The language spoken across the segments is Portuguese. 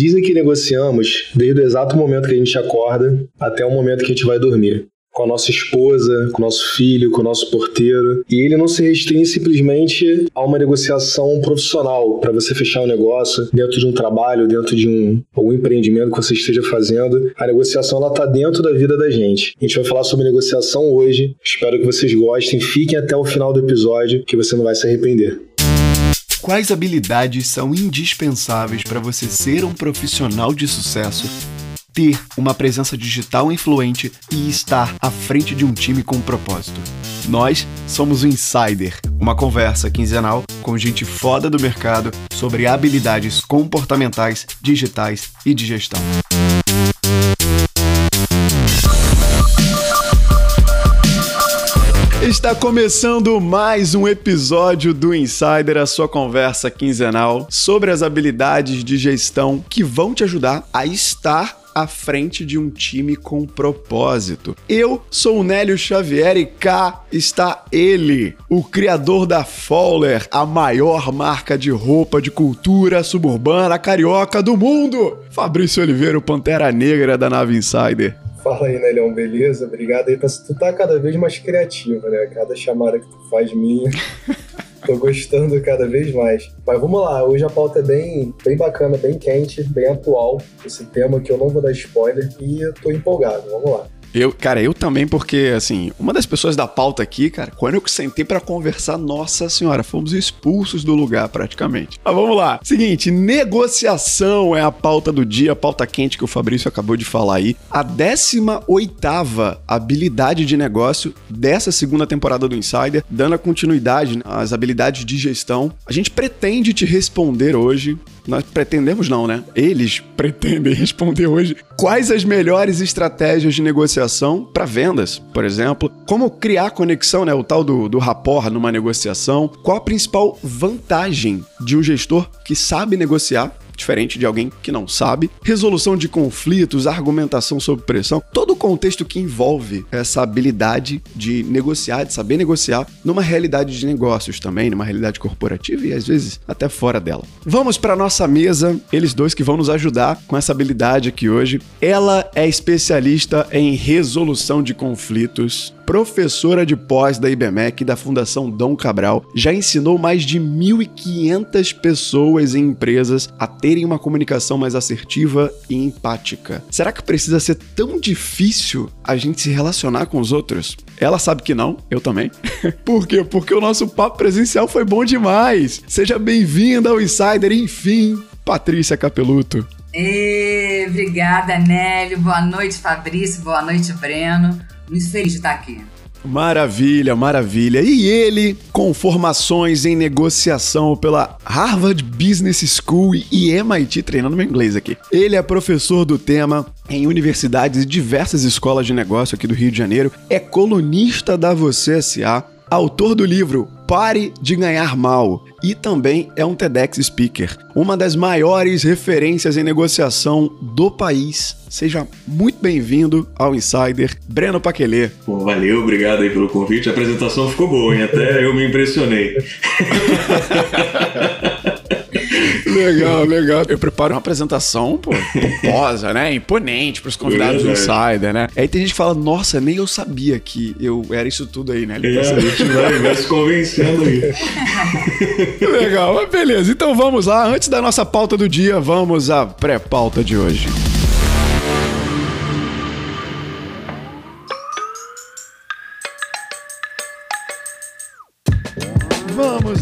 Dizem que negociamos desde o exato momento que a gente acorda até o momento que a gente vai dormir com a nossa esposa, com o nosso filho, com o nosso porteiro. E ele não se restringe simplesmente a uma negociação profissional para você fechar um negócio dentro de um trabalho, dentro de um algum empreendimento que você esteja fazendo. A negociação ela tá dentro da vida da gente. A gente vai falar sobre negociação hoje. Espero que vocês gostem. Fiquem até o final do episódio que você não vai se arrepender. Quais habilidades são indispensáveis para você ser um profissional de sucesso ter uma presença digital influente e estar à frente de um time com um propósito. Nós somos o Insider, uma conversa quinzenal com gente foda do mercado sobre habilidades comportamentais, digitais e de gestão. Está começando mais um episódio do Insider, a sua conversa quinzenal sobre as habilidades de gestão que vão te ajudar a estar à frente de um time com propósito. Eu sou o Nélio Xavier e cá está ele, o criador da Fowler, a maior marca de roupa de cultura suburbana carioca do mundo. Fabrício Oliveira, o Pantera Negra da Nave Insider. Fala aí, Nelhão, beleza? Obrigado aí. Tu tá cada vez mais criativo, né? Cada chamada que tu faz minha. Tô gostando cada vez mais. Mas vamos lá, hoje a pauta é bem, bem bacana, bem quente, bem atual. Esse tema que eu não vou dar spoiler e eu tô empolgado. Vamos lá. Eu, cara, eu também, porque, assim, uma das pessoas da pauta aqui, cara, quando eu sentei para conversar, nossa senhora, fomos expulsos do lugar praticamente. Mas vamos lá. Seguinte, negociação é a pauta do dia, a pauta quente que o Fabrício acabou de falar aí. A 18 habilidade de negócio dessa segunda temporada do Insider, dando a continuidade né, às habilidades de gestão. A gente pretende te responder hoje nós pretendemos não, né? Eles pretendem responder hoje. Quais as melhores estratégias de negociação para vendas, por exemplo, como criar conexão, né, o tal do, do rapport numa negociação, qual a principal vantagem de um gestor que sabe negociar diferente de alguém que não sabe, resolução de conflitos, argumentação sob pressão, todo o contexto que envolve essa habilidade de negociar, de saber negociar numa realidade de negócios também, numa realidade corporativa e às vezes até fora dela. Vamos para nossa mesa, eles dois que vão nos ajudar com essa habilidade aqui hoje. Ela é especialista em resolução de conflitos, professora de pós da IBMEC e da Fundação Dom Cabral, já ensinou mais de 1.500 pessoas em empresas a terem uma comunicação mais assertiva e empática. Será que precisa ser tão difícil a gente se relacionar com os outros? Ela sabe que não, eu também. Por quê? Porque o nosso papo presencial foi bom demais. Seja bem-vinda ao Insider, enfim, Patrícia Capeluto. E, obrigada, Nélio. Boa noite, Fabrício. Boa noite, Breno. Muito feliz de estar aqui. Maravilha, maravilha. E ele, com formações em negociação pela Harvard Business School e MIT, treinando meu inglês aqui. Ele é professor do tema em universidades e diversas escolas de negócio aqui do Rio de Janeiro, é colunista da Você SA, autor do livro Pare de Ganhar Mal e também é um TEDx Speaker, uma das maiores referências em negociação do país. Seja muito bem-vindo ao Insider, Breno Paquelê. Bom, valeu, obrigado aí pelo convite. A apresentação ficou boa, hein? Até eu me impressionei. Legal, legal. Eu preparo uma apresentação, pô, pomposa, né? Imponente pros convidados do Insider, né? Aí tem gente que fala, nossa, nem eu sabia que eu era isso tudo aí, né? Ele é, a gente vai, vai se convencendo aí. legal, mas beleza. Então vamos lá. Antes da nossa pauta do dia, vamos à pré-pauta de hoje.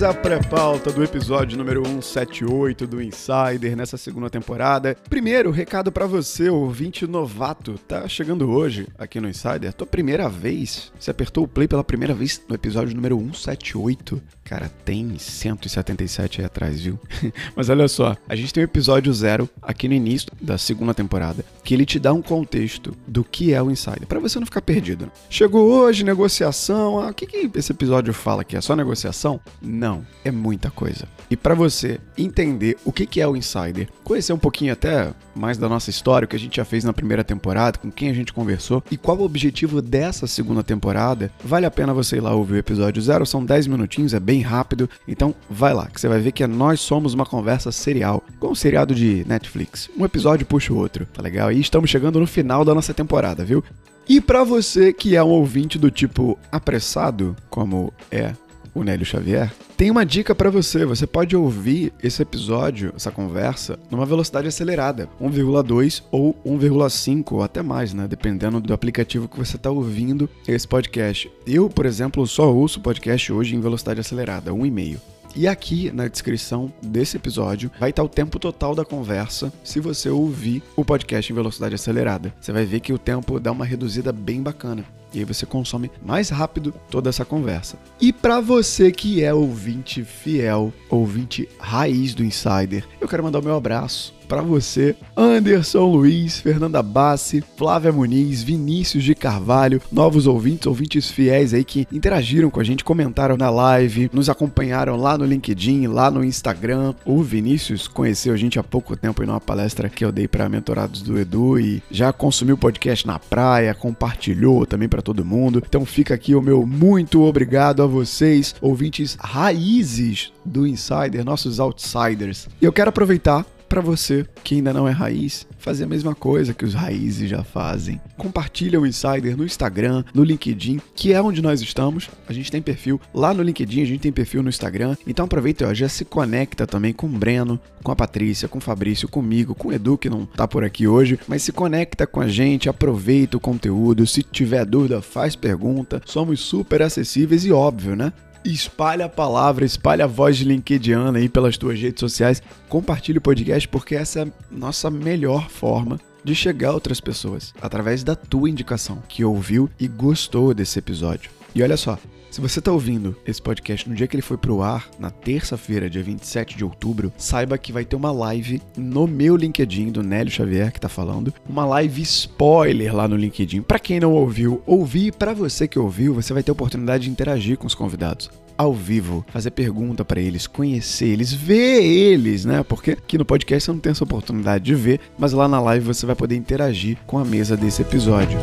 À pré-pauta do episódio número 178 do Insider nessa segunda temporada. Primeiro, recado para você, ouvinte novato. Tá chegando hoje aqui no Insider, tua primeira vez. Você apertou o play pela primeira vez no episódio número 178. Cara, tem 177 aí atrás, viu? Mas olha só, a gente tem o episódio zero aqui no início da segunda temporada, que ele te dá um contexto do que é o Insider, para você não ficar perdido. Né? Chegou hoje, negociação, ah, o que, que esse episódio fala aqui? É só negociação? Não, é muita coisa. E para você entender o que, que é o Insider, conhecer um pouquinho até mais da nossa história, o que a gente já fez na primeira temporada, com quem a gente conversou e qual o objetivo dessa segunda temporada, vale a pena você ir lá ouvir o episódio zero, são 10 minutinhos, é bem bem rápido. Então vai lá, que você vai ver que nós somos uma conversa serial, com um seriado de Netflix. Um episódio puxa o outro, tá legal? E estamos chegando no final da nossa temporada, viu? E para você que é um ouvinte do tipo apressado, como é o Nélio Xavier, tem uma dica para você. Você pode ouvir esse episódio, essa conversa, numa velocidade acelerada, 1,2 ou 1,5 ou até mais, né? Dependendo do aplicativo que você está ouvindo esse podcast. Eu, por exemplo, só ouço podcast hoje em velocidade acelerada, 1,5. E aqui na descrição desse episódio vai estar o tempo total da conversa se você ouvir o podcast em velocidade acelerada. Você vai ver que o tempo dá uma reduzida bem bacana. E aí você consome mais rápido toda essa conversa. E para você que é ouvinte fiel, ouvinte raiz do Insider, eu quero mandar o meu abraço para você, Anderson Luiz, Fernanda Bassi, Flávia Muniz, Vinícius de Carvalho, novos ouvintes, ouvintes fiéis aí que interagiram com a gente, comentaram na live, nos acompanharam lá no LinkedIn, lá no Instagram. O Vinícius conheceu a gente há pouco tempo em uma palestra que eu dei para mentorados do Edu e já consumiu o podcast na praia, compartilhou também para todo mundo. Então fica aqui o meu muito obrigado a vocês, ouvintes raízes do Insider, nossos outsiders. E eu quero aproveitar para você que ainda não é raiz, fazer a mesma coisa que os raízes já fazem. Compartilha o Insider no Instagram, no LinkedIn, que é onde nós estamos. A gente tem perfil lá no LinkedIn, a gente tem perfil no Instagram. Então aproveita, ó, já se conecta também com o Breno, com a Patrícia, com o Fabrício, comigo, com o Edu, que não tá por aqui hoje, mas se conecta com a gente, aproveita o conteúdo. Se tiver dúvida, faz pergunta. Somos super acessíveis e óbvio, né? Espalha a palavra, espalha a voz de LinkedIn aí pelas tuas redes sociais, compartilha o podcast porque essa é a nossa melhor forma de chegar a outras pessoas, através da tua indicação, que ouviu e gostou desse episódio. E olha só, se você está ouvindo esse podcast no dia que ele foi pro ar, na terça-feira, dia 27 de outubro, saiba que vai ter uma live no meu LinkedIn do Nélio Xavier que tá falando, uma live spoiler lá no LinkedIn. Para quem não ouviu, ouvir, para você que ouviu, você vai ter a oportunidade de interagir com os convidados ao vivo, fazer pergunta para eles, conhecer eles, ver eles, né? Porque aqui no podcast você não tem essa oportunidade de ver, mas lá na live você vai poder interagir com a mesa desse episódio.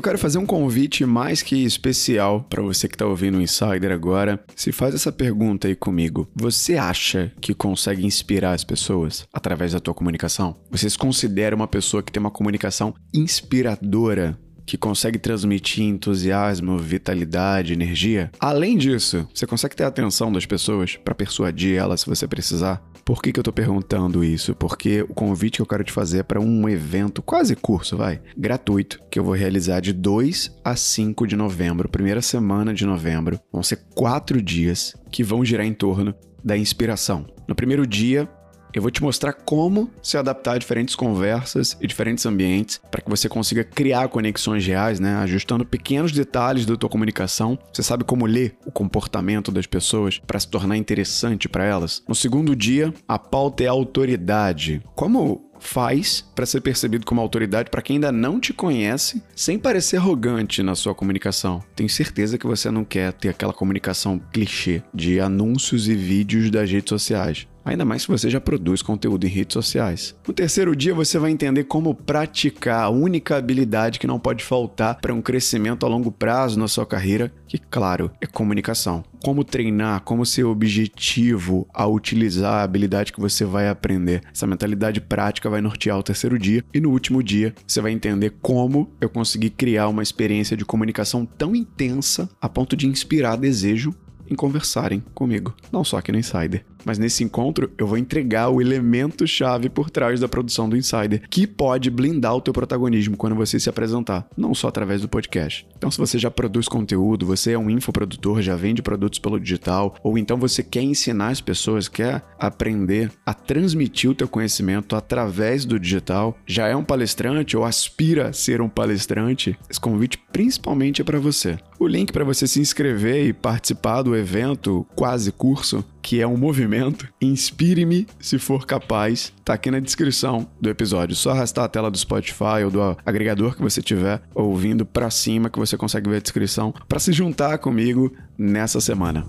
Eu quero fazer um convite mais que especial para você que está ouvindo o Insider agora. Se faz essa pergunta aí comigo. Você acha que consegue inspirar as pessoas através da tua comunicação? Você se considera uma pessoa que tem uma comunicação inspiradora? que consegue transmitir entusiasmo, vitalidade, energia. Além disso, você consegue ter a atenção das pessoas para persuadir elas se você precisar. Por que, que eu tô perguntando isso? Porque o convite que eu quero te fazer é para um evento, quase curso, vai, gratuito, que eu vou realizar de 2 a 5 de novembro, primeira semana de novembro. Vão ser quatro dias que vão girar em torno da inspiração. No primeiro dia, eu vou te mostrar como se adaptar a diferentes conversas e diferentes ambientes para que você consiga criar conexões reais, né? Ajustando pequenos detalhes da tua comunicação. Você sabe como ler o comportamento das pessoas para se tornar interessante para elas. No segundo dia, a pauta é autoridade. Como faz para ser percebido como autoridade para quem ainda não te conhece, sem parecer arrogante na sua comunicação. Tenho certeza que você não quer ter aquela comunicação clichê de anúncios e vídeos das redes sociais. Ainda mais se você já produz conteúdo em redes sociais. No terceiro dia, você vai entender como praticar a única habilidade que não pode faltar para um crescimento a longo prazo na sua carreira, que, claro, é comunicação. Como treinar, como ser objetivo ao utilizar a habilidade que você vai aprender. Essa mentalidade prática vai nortear o terceiro dia. E no último dia, você vai entender como eu consegui criar uma experiência de comunicação tão intensa a ponto de inspirar desejo em conversarem comigo, não só aqui no Insider. Mas nesse encontro eu vou entregar o elemento chave por trás da produção do Insider, que pode blindar o teu protagonismo quando você se apresentar, não só através do podcast. Então se você já produz conteúdo, você é um infoprodutor, já vende produtos pelo digital, ou então você quer ensinar as pessoas, quer aprender a transmitir o teu conhecimento através do digital, já é um palestrante ou aspira a ser um palestrante, esse convite principalmente é para você. O link para você se inscrever e participar do evento quase curso que é um movimento, Inspire-me se for capaz, tá aqui na descrição do episódio. Só arrastar a tela do Spotify ou do agregador que você tiver ouvindo para cima que você consegue ver a descrição para se juntar comigo nessa semana.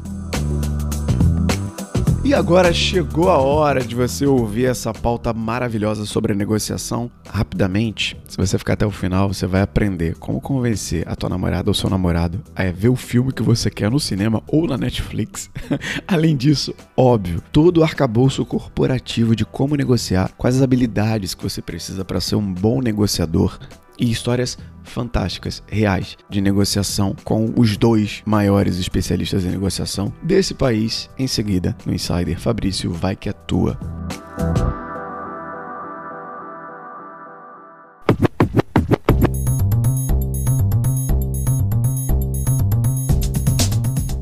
E agora chegou a hora de você ouvir essa pauta maravilhosa sobre a negociação rapidamente. Se você ficar até o final, você vai aprender como convencer a tua namorada ou seu namorado a ver o filme que você quer no cinema ou na Netflix. Além disso, óbvio, todo o arcabouço corporativo de como negociar, quais as habilidades que você precisa para ser um bom negociador e histórias fantásticas, reais, de negociação com os dois maiores especialistas em negociação desse país. Em seguida, no Insider, Fabrício vai que atua.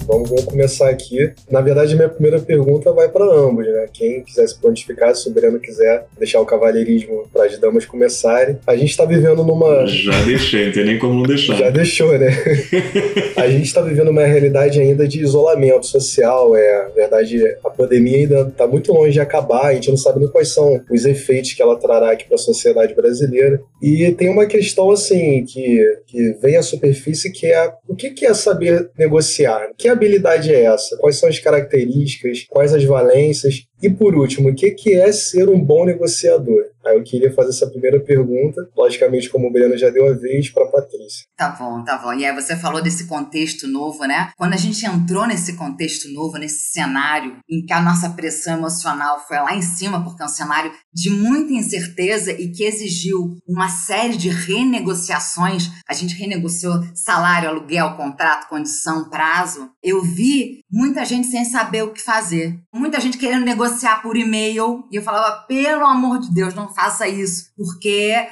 Vamos, vamos começar aqui. Na verdade, minha primeira pergunta vai para ambos, né? Quem quiser se pontificar, se o Breno quiser deixar o cavalheirismo para as damas começarem. A gente está vivendo numa. Já deixei, não tem nem como não deixar. Já deixou, né? a gente está vivendo uma realidade ainda de isolamento social. É, na verdade, a pandemia ainda está muito longe de acabar. A gente não sabe nem quais são os efeitos que ela trará aqui para a sociedade brasileira. E tem uma questão assim que, que vem à superfície que é o que, que é saber negociar? Que habilidade é essa? Quais são as características? Quais as valências? E por último, o que, é ser um bom negociador? Aí eu queria fazer essa primeira pergunta, logicamente, como o Breno já deu a vez, para Patrícia. Tá bom, tá bom. E aí você falou desse contexto novo, né? Quando a gente entrou nesse contexto novo, nesse cenário em que a nossa pressão emocional foi lá em cima, porque é um cenário de muita incerteza e que exigiu uma série de renegociações, a gente renegociou salário, aluguel, contrato, condição, prazo. Eu vi muita gente sem saber o que fazer, muita gente querendo negociar por e-mail. E eu falava, pelo amor de Deus, não faça isso, porque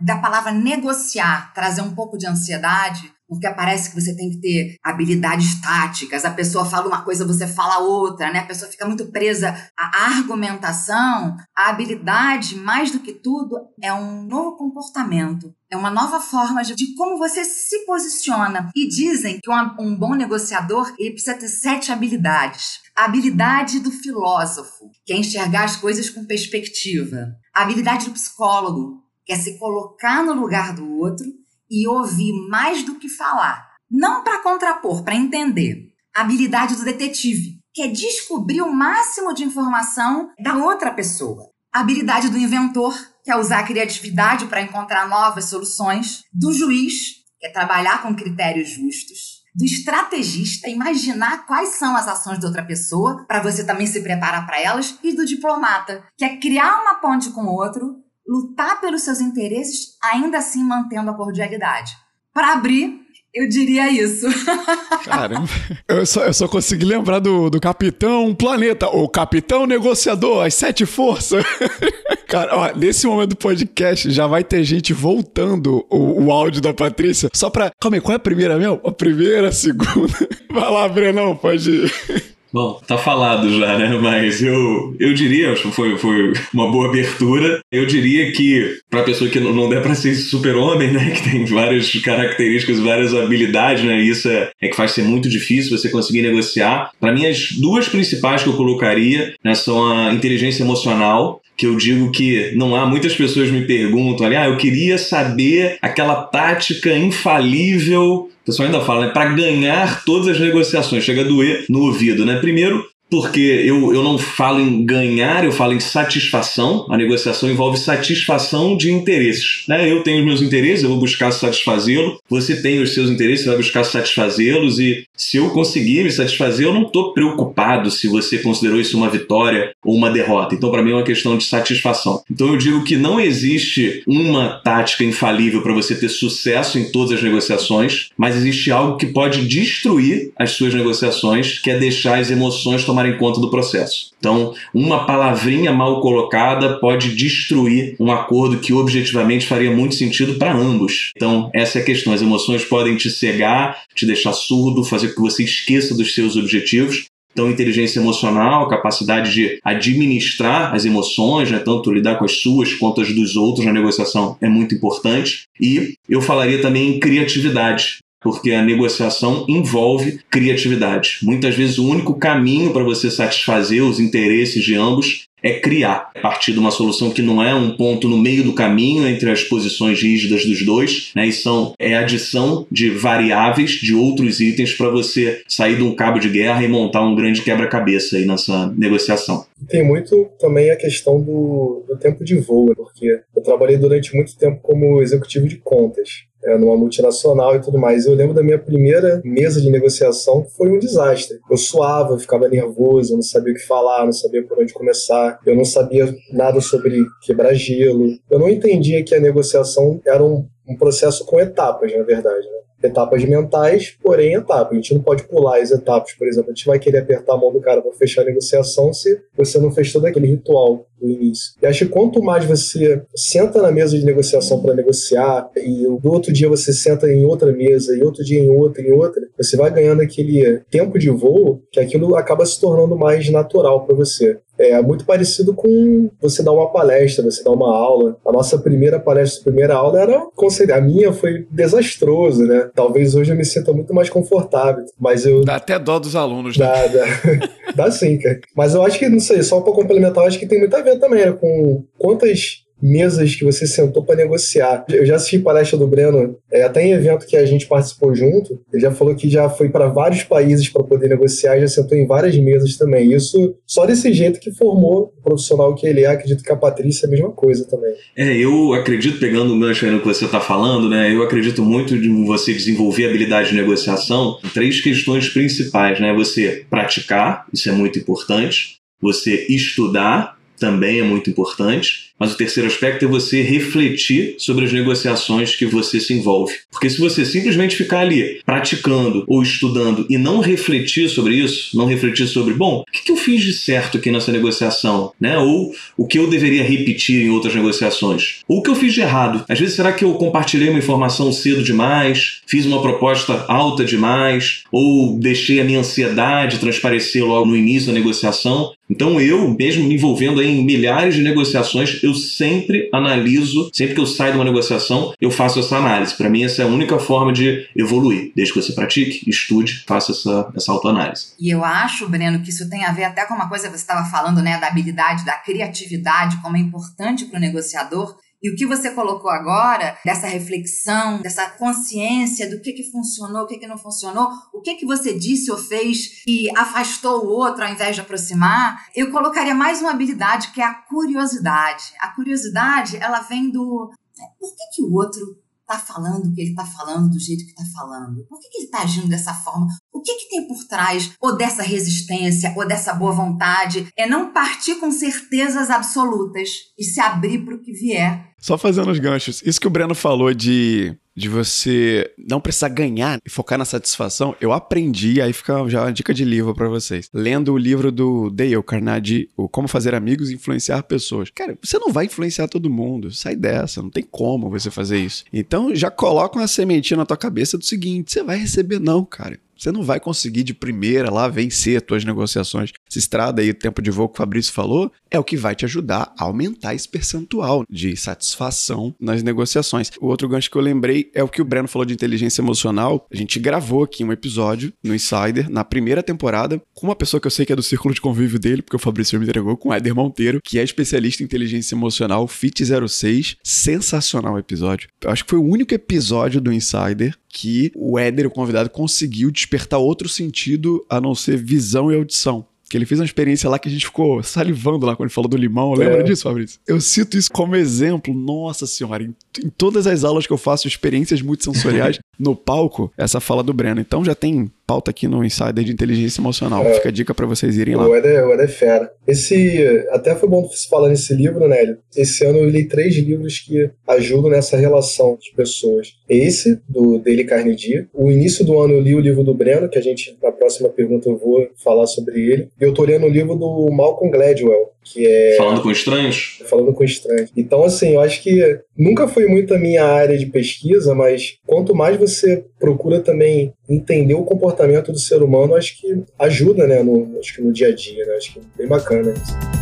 da palavra negociar trazer um pouco de ansiedade, porque parece que você tem que ter habilidades táticas, a pessoa fala uma coisa, você fala outra, né? A pessoa fica muito presa à argumentação. A habilidade, mais do que tudo, é um novo comportamento. É uma nova forma de, de como você se posiciona. E dizem que um, um bom negociador ele precisa ter sete habilidades. A habilidade do filósofo, que é enxergar as coisas com perspectiva. A habilidade do psicólogo, que é se colocar no lugar do outro e ouvir mais do que falar. Não para contrapor, para entender. A habilidade do detetive, que é descobrir o máximo de informação da outra pessoa. A habilidade do inventor, que é usar a criatividade para encontrar novas soluções. Do juiz, que é trabalhar com critérios justos do estrategista, imaginar quais são as ações de outra pessoa, para você também se preparar para elas, e do diplomata, que é criar uma ponte com o outro, lutar pelos seus interesses, ainda assim mantendo a cordialidade. Para abrir, eu diria isso. Caramba. Eu só, eu só consegui lembrar do, do Capitão Planeta, o Capitão Negociador, as Sete Forças. Cara, ó, nesse momento do podcast já vai ter gente voltando o, o áudio da Patrícia só pra. Calma aí, qual é a primeira mesmo? A primeira, a segunda. Vai lá, Brenão, pode ir. Bom, tá falado já, né? Mas eu, eu diria, acho que foi, foi uma boa abertura. Eu diria que, pra pessoa que não, não der pra ser super-homem, né? Que tem várias características, várias habilidades, né? Isso é, é que faz ser muito difícil você conseguir negociar. Para mim, as duas principais que eu colocaria né, são a inteligência emocional que eu digo que não há muitas pessoas me perguntam ali, ah, eu queria saber aquela tática infalível o pessoal ainda fala, né? Para ganhar todas as negociações, chega a doer no ouvido, né? Primeiro, porque eu, eu não falo em ganhar, eu falo em satisfação. A negociação envolve satisfação de interesses. Né? Eu tenho os meus interesses, eu vou buscar satisfazê-lo. Você tem os seus interesses, vai buscar satisfazê-los. E se eu conseguir me satisfazer, eu não estou preocupado se você considerou isso uma vitória ou uma derrota. Então, para mim, é uma questão de satisfação. Então, eu digo que não existe uma tática infalível para você ter sucesso em todas as negociações, mas existe algo que pode destruir as suas negociações, que é deixar as emoções tomar tomarem conta do processo. Então, uma palavrinha mal colocada pode destruir um acordo que objetivamente faria muito sentido para ambos. Então, essa é a questão. As emoções podem te cegar, te deixar surdo, fazer com que você esqueça dos seus objetivos. Então, inteligência emocional, capacidade de administrar as emoções, né, tanto lidar com as suas quanto as dos outros na negociação, é muito importante. E eu falaria também em criatividade porque a negociação envolve criatividade. Muitas vezes o único caminho para você satisfazer os interesses de ambos é criar, a partir de uma solução que não é um ponto no meio do caminho entre as posições rígidas dos dois, né? E são é adição de variáveis de outros itens para você sair de um cabo de guerra e montar um grande quebra-cabeça aí nessa negociação. Tem muito também a questão do, do tempo de voo, porque eu trabalhei durante muito tempo como executivo de contas é, numa multinacional e tudo mais. Eu lembro da minha primeira mesa de negociação, foi um desastre. Eu suava, eu ficava nervoso, eu não sabia o que falar, não sabia por onde começar, eu não sabia nada sobre quebrar gelo. Eu não entendia que a negociação era um, um processo com etapas, na verdade. Né? etapas mentais, porém etapas. A gente não pode pular as etapas, por exemplo. A gente vai querer apertar a mão do cara para fechar a negociação se você não fez todo aquele ritual do início. E acho que quanto mais você senta na mesa de negociação para negociar, e do outro dia você senta em outra mesa, e outro dia em outra, em outra, você vai ganhando aquele tempo de voo que aquilo acaba se tornando mais natural para você. É muito parecido com você dar uma palestra, você dar uma aula. A nossa primeira palestra, primeira aula era a minha foi desastroso, né? Talvez hoje eu me sinta muito mais confortável, mas eu dá até dó dos alunos, né? Dá, dá, dá sim, cara. Mas eu acho que não sei, só para complementar, eu acho que tem muito a ver também né, com quantas mesas que você sentou para negociar. Eu já assisti palestra do Breno, é, até em evento que a gente participou junto. Ele já falou que já foi para vários países para poder negociar já sentou em várias mesas também. Isso só desse jeito que formou o profissional que ele é. Acredito que a Patrícia é a mesma coisa também. É, eu acredito, pegando o gancho aí no que você está falando, né? Eu acredito muito de você desenvolver habilidade de negociação três questões principais, né? Você praticar, isso é muito importante. Você estudar, também é muito importante mas o terceiro aspecto é você refletir sobre as negociações que você se envolve. Porque se você simplesmente ficar ali praticando ou estudando e não refletir sobre isso, não refletir sobre, bom, o que eu fiz de certo aqui nessa negociação, né? Ou o que eu deveria repetir em outras negociações? Ou o que eu fiz de errado? Às vezes, será que eu compartilhei uma informação cedo demais? Fiz uma proposta alta demais? Ou deixei a minha ansiedade transparecer logo no início da negociação? Então eu, mesmo me envolvendo em milhares de negociações, eu sempre analiso, sempre que eu saio de uma negociação, eu faço essa análise. Para mim, essa é a única forma de evoluir. Desde que você pratique, estude, faça essa, essa autoanálise. E eu acho, Breno, que isso tem a ver até com uma coisa que você estava falando, né, da habilidade, da criatividade, como é importante para o negociador. E o que você colocou agora, dessa reflexão, dessa consciência do que, que funcionou, o que, que não funcionou, o que, que você disse ou fez e afastou o outro ao invés de aproximar, eu colocaria mais uma habilidade que é a curiosidade. A curiosidade, ela vem do né, por que, que o outro está falando o que ele está falando do jeito que está falando? Por que, que ele está agindo dessa forma? O que, que tem por trás ou dessa resistência ou dessa boa vontade? É não partir com certezas absolutas e se abrir para o que vier. Só fazendo os ganchos. Isso que o Breno falou de de você não precisar ganhar e focar na satisfação, eu aprendi, aí fica já uma dica de livro para vocês. Lendo o livro do Dale Carnegie, o Como Fazer Amigos e Influenciar Pessoas. Cara, você não vai influenciar todo mundo, sai dessa, não tem como você fazer isso. Então já coloca uma sementinha na tua cabeça do seguinte, você vai receber não, cara. Você não vai conseguir de primeira lá vencer as tuas negociações. Essa estrada aí, o tempo de voo que o Fabrício falou, é o que vai te ajudar a aumentar esse percentual de satisfação nas negociações. O outro gancho que eu lembrei é o que o Breno falou de inteligência emocional. A gente gravou aqui um episódio no Insider, na primeira temporada, com uma pessoa que eu sei que é do círculo de convívio dele, porque o Fabrício me entregou, com o Éder Monteiro, que é especialista em inteligência emocional, FIT06. Sensacional episódio. Eu acho que foi o único episódio do Insider que o Éder, o convidado, conseguiu despertar outro sentido a não ser visão e audição. Que ele fez uma experiência lá que a gente ficou salivando lá quando ele falou do limão. Lembra é. disso, Fabrício? Eu cito isso como exemplo. Nossa senhora, em, em todas as aulas que eu faço, experiências multissensoriais no palco, essa fala do Breno. Então já tem pauta aqui no Insider de Inteligência Emocional. É. Fica a dica para vocês irem lá. O Eder, o Eder é fera. Esse, até foi bom você falar nesse livro, né? Esse ano eu li três livros que ajudam nessa relação de pessoas. Esse, do Daily Carnegie. O início do ano eu li o livro do Breno, que a gente, na próxima pergunta, eu vou falar sobre ele. E eu tô lendo o livro do Malcolm Gladwell, que é... Falando com estranhos? Falando com estranhos. Então, assim, eu acho que nunca foi muito a minha área de pesquisa, mas quanto mais você procura também entender o comportamento do ser humano, acho que ajuda, né, no, acho que no dia a dia, né? Acho que é bem bacana isso.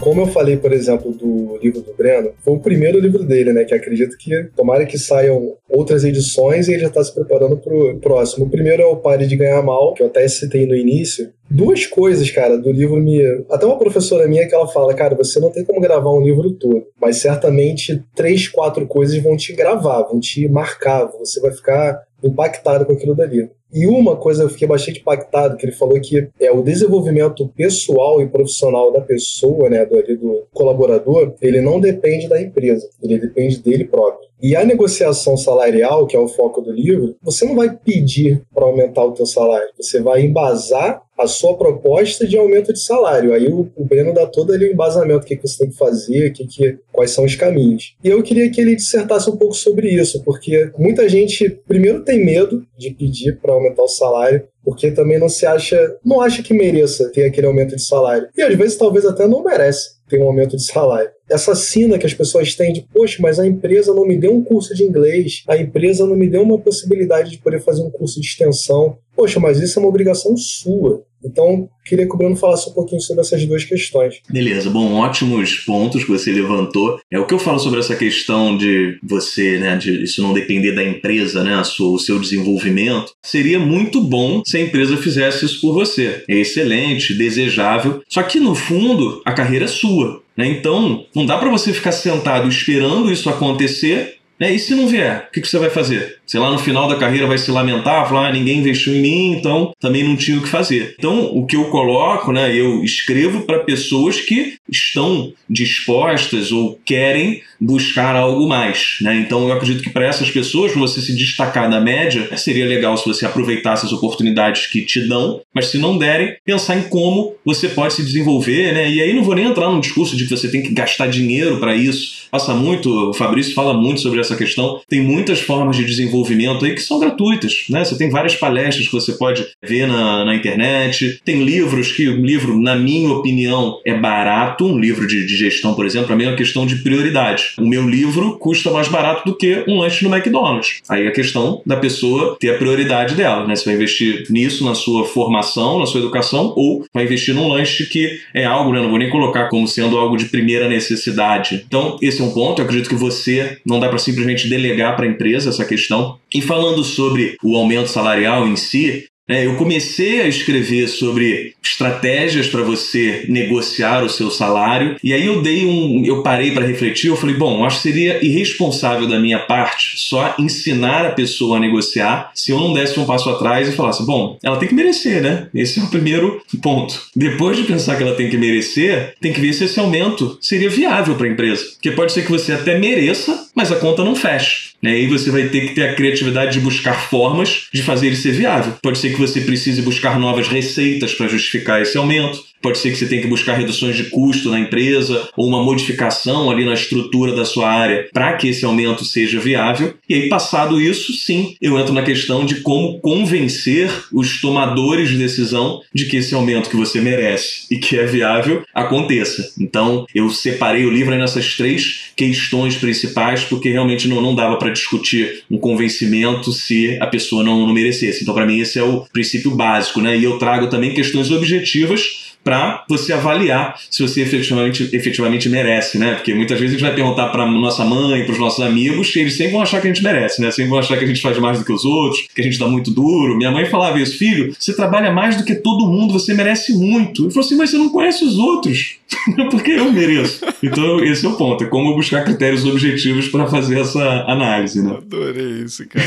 Como eu falei, por exemplo, do livro do Breno, foi o primeiro livro dele, né? Que acredito que tomara que saiam outras edições e ele já está se preparando para o próximo. O primeiro é o Pare de Ganhar Mal, que eu até citei no início. Duas coisas, cara, do livro me. Até uma professora minha que ela fala, cara, você não tem como gravar um livro todo, mas certamente três, quatro coisas vão te gravar, vão te marcar, você vai ficar impactado com aquilo dali. E uma coisa eu fiquei bastante impactado, que ele falou que é o desenvolvimento pessoal e profissional da pessoa, né, do, do colaborador, ele não depende da empresa, ele depende dele próprio. E a negociação salarial, que é o foco do livro, você não vai pedir para aumentar o teu salário, você vai embasar a sua proposta de aumento de salário. Aí o, o Breno dá todo ali o embasamento, o que, que você tem que fazer, que, que, quais são os caminhos. E eu queria que ele dissertasse um pouco sobre isso, porque muita gente, primeiro, tem medo de pedir para aumentar o salário, porque também não se acha, não acha que mereça ter aquele aumento de salário. E às vezes talvez até não merece ter um aumento de salário. Essa sina que as pessoas têm de, poxa, mas a empresa não me deu um curso de inglês, a empresa não me deu uma possibilidade de poder fazer um curso de extensão. Poxa, mas isso é uma obrigação sua. Então, queria que o Bruno falasse um pouquinho sobre essas duas questões. Beleza, bom, ótimos pontos que você levantou. É o que eu falo sobre essa questão de você, né, de isso não depender da empresa, né, sua, o seu desenvolvimento. Seria muito bom se a empresa fizesse isso por você. É excelente, desejável. Só que no fundo, a carreira é sua. Né? Então, não dá para você ficar sentado esperando isso acontecer né? E se não vier, o que, que você vai fazer? Sei lá, no final da carreira vai se lamentar, falar, ah, ninguém investiu em mim, então também não tinha o que fazer. Então, o que eu coloco, né, eu escrevo para pessoas que estão dispostas ou querem buscar algo mais, né? Então, eu acredito que para essas pessoas, você se destacar da média, seria legal se você aproveitasse as oportunidades que te dão, mas se não derem, pensar em como você pode se desenvolver, né? E aí não vou nem entrar num discurso de que você tem que gastar dinheiro para isso. Passa muito, o Fabrício fala muito sobre essa questão. Tem muitas formas de desenvolvimento aí que são gratuitas, né? Você tem várias palestras que você pode ver na, na internet, tem livros que o livro, na minha opinião, é barato, um livro de, de gestão, por exemplo, para mim é uma questão de prioridade. O meu livro custa mais barato do que um lanche no McDonald's. Aí é a questão da pessoa ter a prioridade dela, né? Você vai investir nisso na sua formação, na sua educação, ou vai investir num lanche que é algo, né? Não vou nem colocar como sendo algo de primeira necessidade. Então, esse é um ponto. Eu acredito que você não dá para simplesmente delegar para a empresa essa questão. E falando sobre o aumento salarial em si, eu comecei a escrever sobre estratégias para você negociar o seu salário e aí eu dei um, eu parei para refletir, eu falei, bom, acho que seria irresponsável da minha parte só ensinar a pessoa a negociar se eu não desse um passo atrás e falasse, bom, ela tem que merecer, né? Esse é o primeiro ponto. Depois de pensar que ela tem que merecer, tem que ver se esse aumento seria viável para a empresa, porque pode ser que você até mereça, mas a conta não feche. E aí você vai ter que ter a criatividade de buscar formas de fazer ele ser viável. Pode ser que você precise buscar novas receitas para justificar esse aumento. Pode ser que você tenha que buscar reduções de custo na empresa ou uma modificação ali na estrutura da sua área para que esse aumento seja viável. E aí, passado isso, sim, eu entro na questão de como convencer os tomadores de decisão de que esse aumento que você merece e que é viável aconteça. Então, eu separei o livro nessas três questões principais porque realmente não, não dava para discutir um convencimento se a pessoa não, não merecesse. Então, para mim, esse é o princípio básico, né? E eu trago também questões objetivas para você avaliar se você efetivamente, efetivamente merece, né? Porque muitas vezes a gente vai perguntar para nossa mãe, para os nossos amigos, e eles sempre vão achar que a gente merece, né? Sempre vão achar que a gente faz mais do que os outros, que a gente dá muito duro. Minha mãe falava isso, filho, você trabalha mais do que todo mundo, você merece muito. Eu falou assim, mas você não conhece os outros. Porque eu mereço. Então, esse é o ponto. É como buscar critérios objetivos para fazer essa análise, né? Adorei isso, cara.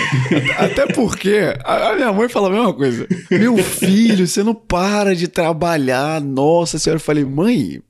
Até porque a minha mãe fala a mesma coisa. Meu filho, você não para de trabalhar nossa senhora, eu falei, mãe,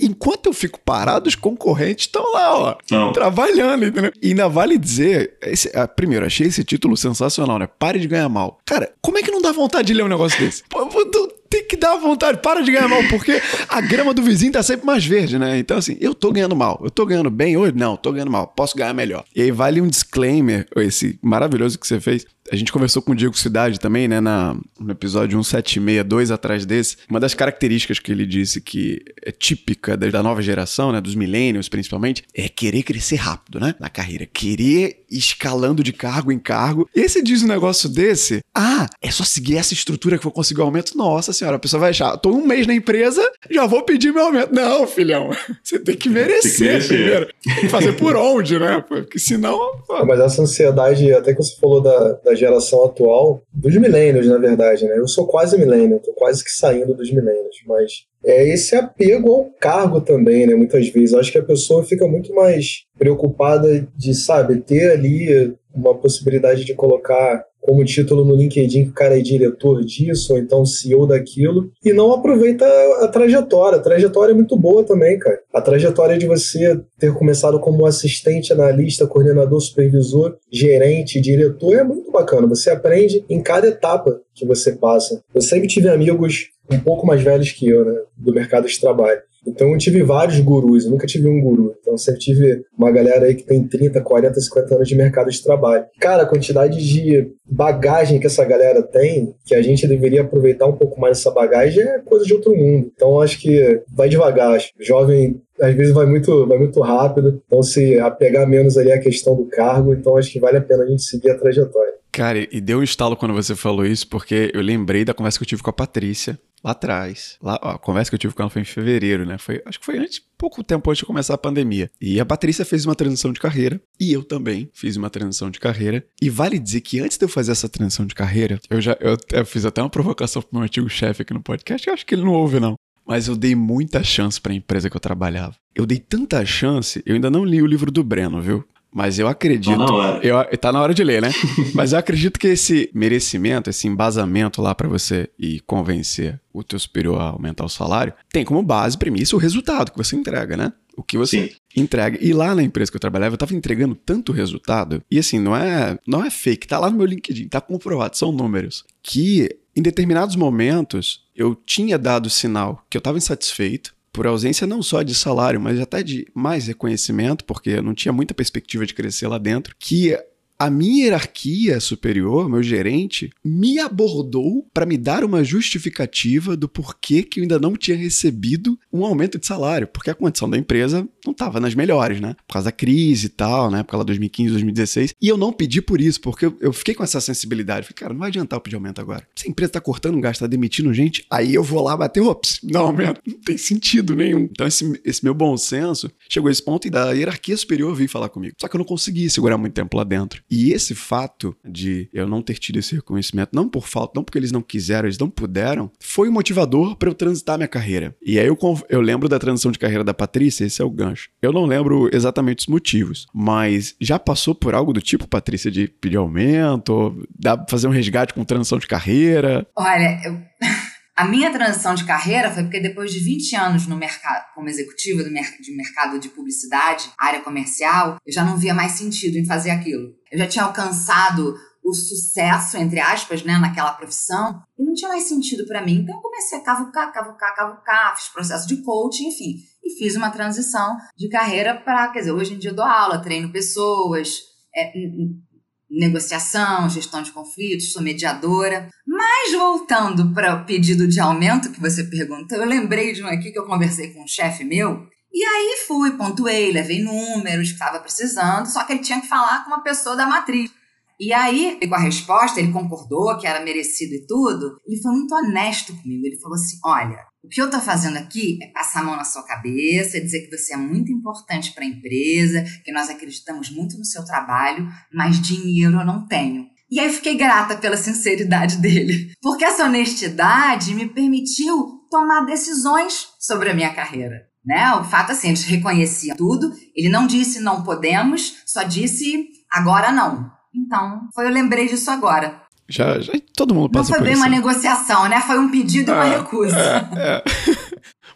enquanto eu fico parado, os concorrentes estão lá, ó, Não. trabalhando, entendeu? E ainda vale dizer, esse, ah, primeiro, achei esse título sensacional, né? Pare de ganhar mal. Cara, como é que não dá vontade de ler um negócio desse? Pô, tem que dar vontade, para de ganhar mal, porque a grama do vizinho tá sempre mais verde, né? Então, assim, eu tô ganhando mal, eu tô ganhando bem hoje? Não, tô ganhando mal, posso ganhar melhor. E aí vale um disclaimer, esse maravilhoso que você fez, a gente conversou com o Diego Cidade também, né, na, no episódio 176, dois atrás desse. Uma das características que ele disse que é típica da, da nova geração, né, dos millennials principalmente, é querer crescer rápido, né, na carreira. Querer escalando de cargo em cargo. E esse diz um negócio desse, ah, é só seguir essa estrutura que vou conseguir o aumento. Nossa senhora, a pessoa vai achar, tô um mês na empresa, já já vou pedir meu aumento. Não, filhão. Você tem que merecer, tem que merecer. primeiro. Tem que fazer por onde, né? Porque senão. Mas essa ansiedade, até que você falou da, da geração atual, dos milênios, na verdade, né? Eu sou quase milênio, tô quase que saindo dos milênios, mas é esse apego ao cargo também, né? Muitas vezes. Eu acho que a pessoa fica muito mais preocupada de, sabe, ter ali uma possibilidade de colocar como título no LinkedIn que o cara é diretor disso, ou então CEO daquilo, e não aproveita a trajetória. A trajetória é muito boa também, cara. A trajetória de você ter começado como assistente, analista, coordenador, supervisor, gerente, diretor é muito bacana. Você aprende em cada etapa que você passa. Eu sempre tive amigos um pouco mais velhos que eu, né, do mercado de trabalho. Então eu tive vários gurus, eu nunca tive um guru. Então sempre tive uma galera aí que tem 30, 40, 50 anos de mercado de trabalho. Cara, a quantidade de bagagem que essa galera tem, que a gente deveria aproveitar um pouco mais dessa bagagem, é coisa de outro mundo. Então acho que vai devagar. Acho. Jovem às vezes vai muito, vai muito rápido, então se apegar menos ali a questão do cargo, então acho que vale a pena a gente seguir a trajetória. Cara, e deu um estalo quando você falou isso, porque eu lembrei da conversa que eu tive com a Patrícia, lá atrás. Lá, ó, a conversa que eu tive com ela foi em fevereiro, né? Foi, acho que foi antes, pouco tempo antes de começar a pandemia. E a Patrícia fez uma transição de carreira, e eu também fiz uma transição de carreira. E vale dizer que antes de eu fazer essa transição de carreira, eu já eu, eu fiz até uma provocação pro meu antigo chefe aqui no podcast, eu acho que ele não ouve, não. Mas eu dei muita chance para a empresa que eu trabalhava. Eu dei tanta chance, eu ainda não li o livro do Breno, viu? Mas eu acredito. Tá na hora. Eu, tá na hora de ler, né? Mas eu acredito que esse merecimento, esse embasamento lá para você e convencer o teu superior a aumentar o salário, tem como base, premissa, o resultado que você entrega, né? O que você Sim. entrega. E lá na empresa que eu trabalhava, eu tava entregando tanto resultado. E assim, não é, não é fake, tá lá no meu LinkedIn, tá comprovado, são números. Que em determinados momentos eu tinha dado sinal que eu estava insatisfeito por ausência não só de salário, mas até de mais reconhecimento, porque não tinha muita perspectiva de crescer lá dentro, que a minha hierarquia superior, meu gerente, me abordou para me dar uma justificativa do porquê que eu ainda não tinha recebido um aumento de salário, porque a condição da empresa não estava nas melhores, né? Por causa da crise e tal, né? Por causa 2015, 2016. E eu não pedi por isso, porque eu, fiquei com essa sensibilidade. Falei, cara, não vai adiantar eu pedir aumento agora. Se a empresa tá cortando gasto, tá demitindo gente, aí eu vou lá bater, ops, não aumento. Não tem sentido nenhum. Então esse, esse meu bom senso chegou a esse ponto e da hierarquia superior veio falar comigo. Só que eu não consegui segurar muito tempo lá dentro. E esse fato de eu não ter tido esse reconhecimento, não por falta, não porque eles não quiseram, eles não puderam, foi o motivador para eu transitar minha carreira. E aí eu, eu lembro da transição de carreira da Patrícia, esse é o gancho. Eu não lembro exatamente os motivos, mas já passou por algo do tipo, Patrícia, de pedir aumento, dá fazer um resgate com transição de carreira? Olha, eu. A minha transição de carreira foi porque depois de 20 anos no mercado, como executiva do mer de mercado de publicidade, área comercial, eu já não via mais sentido em fazer aquilo. Eu já tinha alcançado o sucesso, entre aspas, né, naquela profissão, e não tinha mais sentido para mim. Então eu comecei a cavucar, cavucar, cavucar, fiz processo de coaching, enfim, e fiz uma transição de carreira para, quer dizer, hoje em dia eu dou aula, treino pessoas, é, negociação, gestão de conflitos, sou mediadora. Mas voltando para o pedido de aumento que você perguntou, eu lembrei de um aqui que eu conversei com um chefe meu. E aí fui, pontuei, levei números que estava precisando, só que ele tinha que falar com uma pessoa da matriz. E aí, com a resposta, ele concordou que era merecido e tudo. Ele foi muito honesto comigo. Ele falou assim: Olha, o que eu estou fazendo aqui é passar a mão na sua cabeça, dizer que você é muito importante para a empresa, que nós acreditamos muito no seu trabalho, mas dinheiro eu não tenho. E aí fiquei grata pela sinceridade dele, porque essa honestidade me permitiu tomar decisões sobre a minha carreira. Né? O fato assim, ele reconhecia tudo, ele não disse não podemos, só disse agora não. Então, foi eu lembrei disso agora. Já, já todo mundo passa por isso. Não foi bem uma negociação, né? Foi um pedido e uma é, recusa. É, é.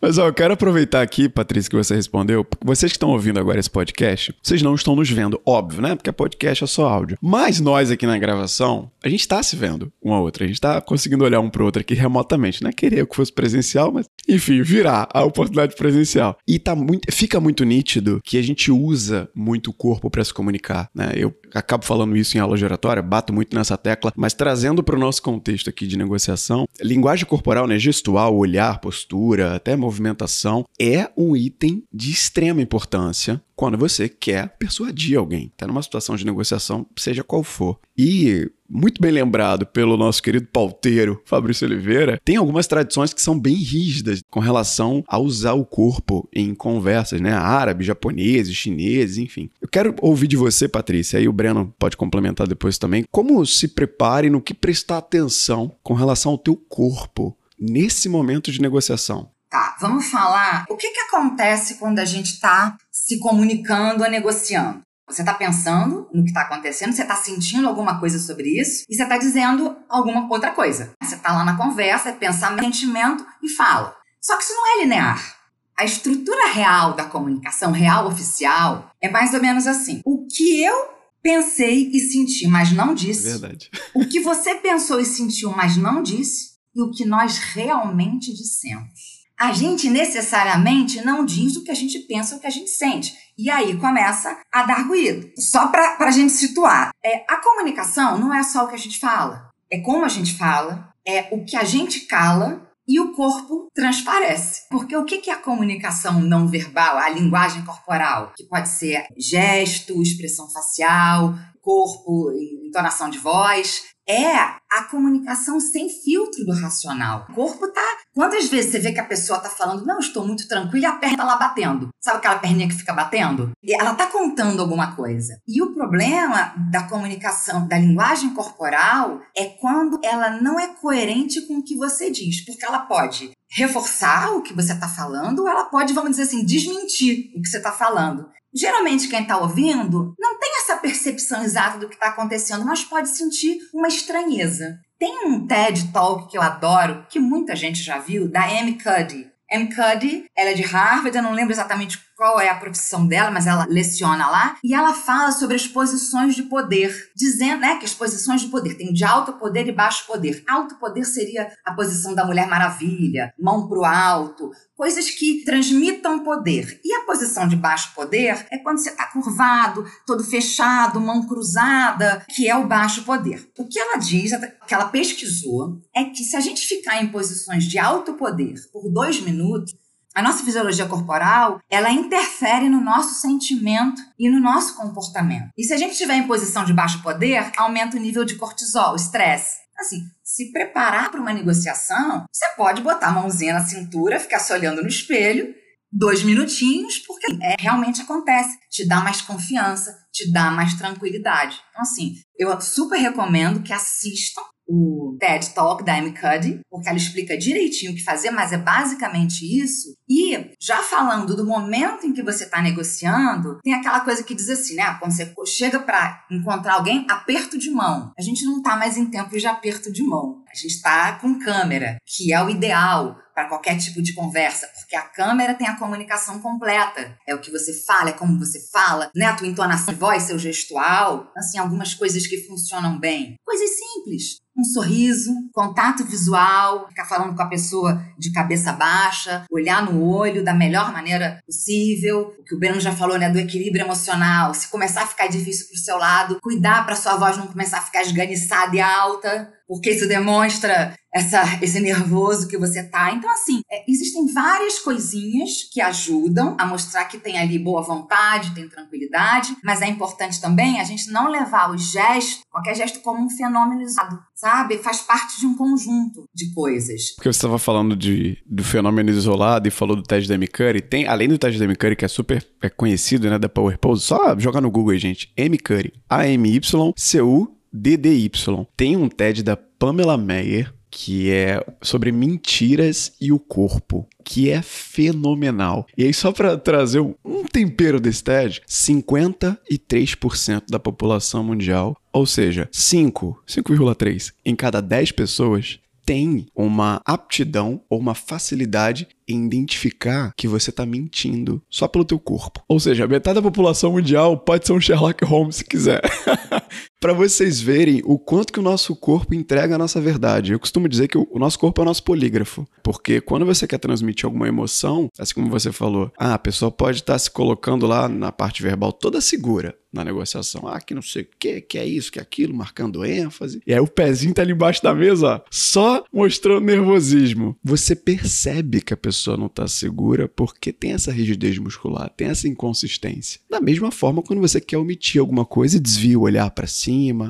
Mas ó, eu quero aproveitar aqui, Patrícia, que você respondeu. Vocês que estão ouvindo agora esse podcast, vocês não estão nos vendo, óbvio, né? Porque podcast é só áudio. Mas nós aqui na gravação, a gente está se vendo um ao outro. A gente está conseguindo olhar um pro outro aqui remotamente. Não é querer que fosse presencial, mas enfim, virar a oportunidade presencial. E tá muito, fica muito nítido que a gente usa muito o corpo para se comunicar, né? Eu acabo falando isso em aula de oratória, bato muito nessa tecla, mas trazendo para o nosso contexto aqui de negociação, linguagem corporal, né, gestual, olhar, postura, até movimentação, é um item de extrema importância quando você quer persuadir alguém. Tá numa situação de negociação, seja qual for. E muito bem lembrado pelo nosso querido pauteiro Fabrício Oliveira, tem algumas tradições que são bem rígidas com relação a usar o corpo em conversas, né? Árabes, japoneses, chineses, enfim. Eu quero ouvir de você, Patrícia, aí o Breno pode complementar depois também, como se prepare no que prestar atenção com relação ao teu corpo nesse momento de negociação. Tá, vamos falar o que, que acontece quando a gente está se comunicando ou negociando. Você está pensando no que está acontecendo, você está sentindo alguma coisa sobre isso e você está dizendo alguma outra coisa. Você está lá na conversa, é pensamento, sentimento e fala. Só que isso não é linear. A estrutura real da comunicação, real oficial, é mais ou menos assim. O que eu pensei e senti, mas não disse. É verdade. O que você pensou e sentiu, mas não disse. E o que nós realmente dissemos a gente necessariamente não diz o que a gente pensa o que a gente sente. E aí começa a dar ruído. Só para a gente situar. É, a comunicação não é só o que a gente fala. É como a gente fala, é o que a gente cala e o corpo transparece. Porque o que é a comunicação não verbal, a linguagem corporal? Que pode ser gesto, expressão facial, corpo, entonação de voz é a comunicação sem filtro do racional. O corpo tá. Quantas vezes você vê que a pessoa tá falando, não, estou muito tranquila e a perna tá lá batendo? Sabe aquela perninha que fica batendo? E ela tá contando alguma coisa. E o problema da comunicação, da linguagem corporal, é quando ela não é coerente com o que você diz. Porque ela pode reforçar o que você está falando, ou ela pode, vamos dizer assim, desmentir o que você está falando. Geralmente, quem está ouvindo não tem essa percepção exata do que está acontecendo, mas pode sentir uma estranheza. Tem um TED Talk que eu adoro, que muita gente já viu, da Amy Cuddy. Amy Cuddy, ela é de Harvard, eu não lembro exatamente qual é a profissão dela, mas ela leciona lá, e ela fala sobre as posições de poder, dizendo né, que as posições de poder tem de alto poder e baixo poder. Alto poder seria a posição da Mulher Maravilha, mão para o alto, coisas que transmitam poder. E a posição de baixo poder é quando você está curvado, todo fechado, mão cruzada, que é o baixo poder. O que ela diz, que ela pesquisou, é que se a gente ficar em posições de alto poder por dois minutos, a nossa fisiologia corporal, ela interfere no nosso sentimento e no nosso comportamento. E se a gente estiver em posição de baixo poder, aumenta o nível de cortisol, estresse. Assim, se preparar para uma negociação, você pode botar a mãozinha na cintura, ficar se olhando no espelho, dois minutinhos, porque é, realmente acontece. Te dá mais confiança, te dá mais tranquilidade. Então, assim, eu super recomendo que assistam o TED Talk da Amy Cuddy, porque ela explica direitinho o que fazer, mas é basicamente isso. E já falando do momento em que você está negociando, tem aquela coisa que diz assim, né? Quando você chega para encontrar alguém, aperto de mão. A gente não está mais em tempos de aperto de mão. A gente está com câmera, que é o ideal para qualquer tipo de conversa, porque a câmera tem a comunicação completa. É o que você fala, é como você fala, né? A tua entonação de voz, seu gestual, assim, algumas coisas que funcionam bem. Coisas simples. Um sorriso, contato visual, ficar falando com a pessoa de cabeça baixa, olhar no olho da melhor maneira possível. O que o Breno já falou, né, do equilíbrio emocional. Se começar a ficar difícil pro seu lado, cuidar para sua voz não começar a ficar esganiçada e alta porque isso demonstra essa, esse nervoso que você tá. Então, assim, é, existem várias coisinhas que ajudam a mostrar que tem ali boa vontade, tem tranquilidade, mas é importante também a gente não levar o gesto, qualquer gesto, como um fenômeno isolado, sabe? Faz parte de um conjunto de coisas. Porque você estava falando de, do fenômeno isolado e falou do teste da M. Curry, tem, além do teste da M. Curry, que é super é conhecido, né, da Power Pose, só jogar no Google aí, gente, M. Curry, A-M-Y-C-U DDY. Tem um TED da Pamela Meyer que é sobre mentiras e o corpo, que é fenomenal. E aí, só para trazer um, tempero desse TED, 53% da população mundial, ou seja, 5, 5,3 em cada 10 pessoas tem uma aptidão ou uma facilidade em identificar que você está mentindo só pelo teu corpo. Ou seja, metade da população mundial pode ser um Sherlock Holmes se quiser. para vocês verem o quanto que o nosso corpo entrega a nossa verdade. Eu costumo dizer que o nosso corpo é o nosso polígrafo, porque quando você quer transmitir alguma emoção, assim como você falou, ah, a pessoa pode estar tá se colocando lá na parte verbal toda segura, na negociação. Ah, que não sei o que, que é isso, que é aquilo, marcando ênfase. E aí o pezinho tá ali embaixo da mesa, ó, só mostrando nervosismo. Você percebe que a pessoa não tá segura porque tem essa rigidez muscular, tem essa inconsistência. Da mesma forma, quando você quer omitir alguma coisa e desvia o olhar para cima,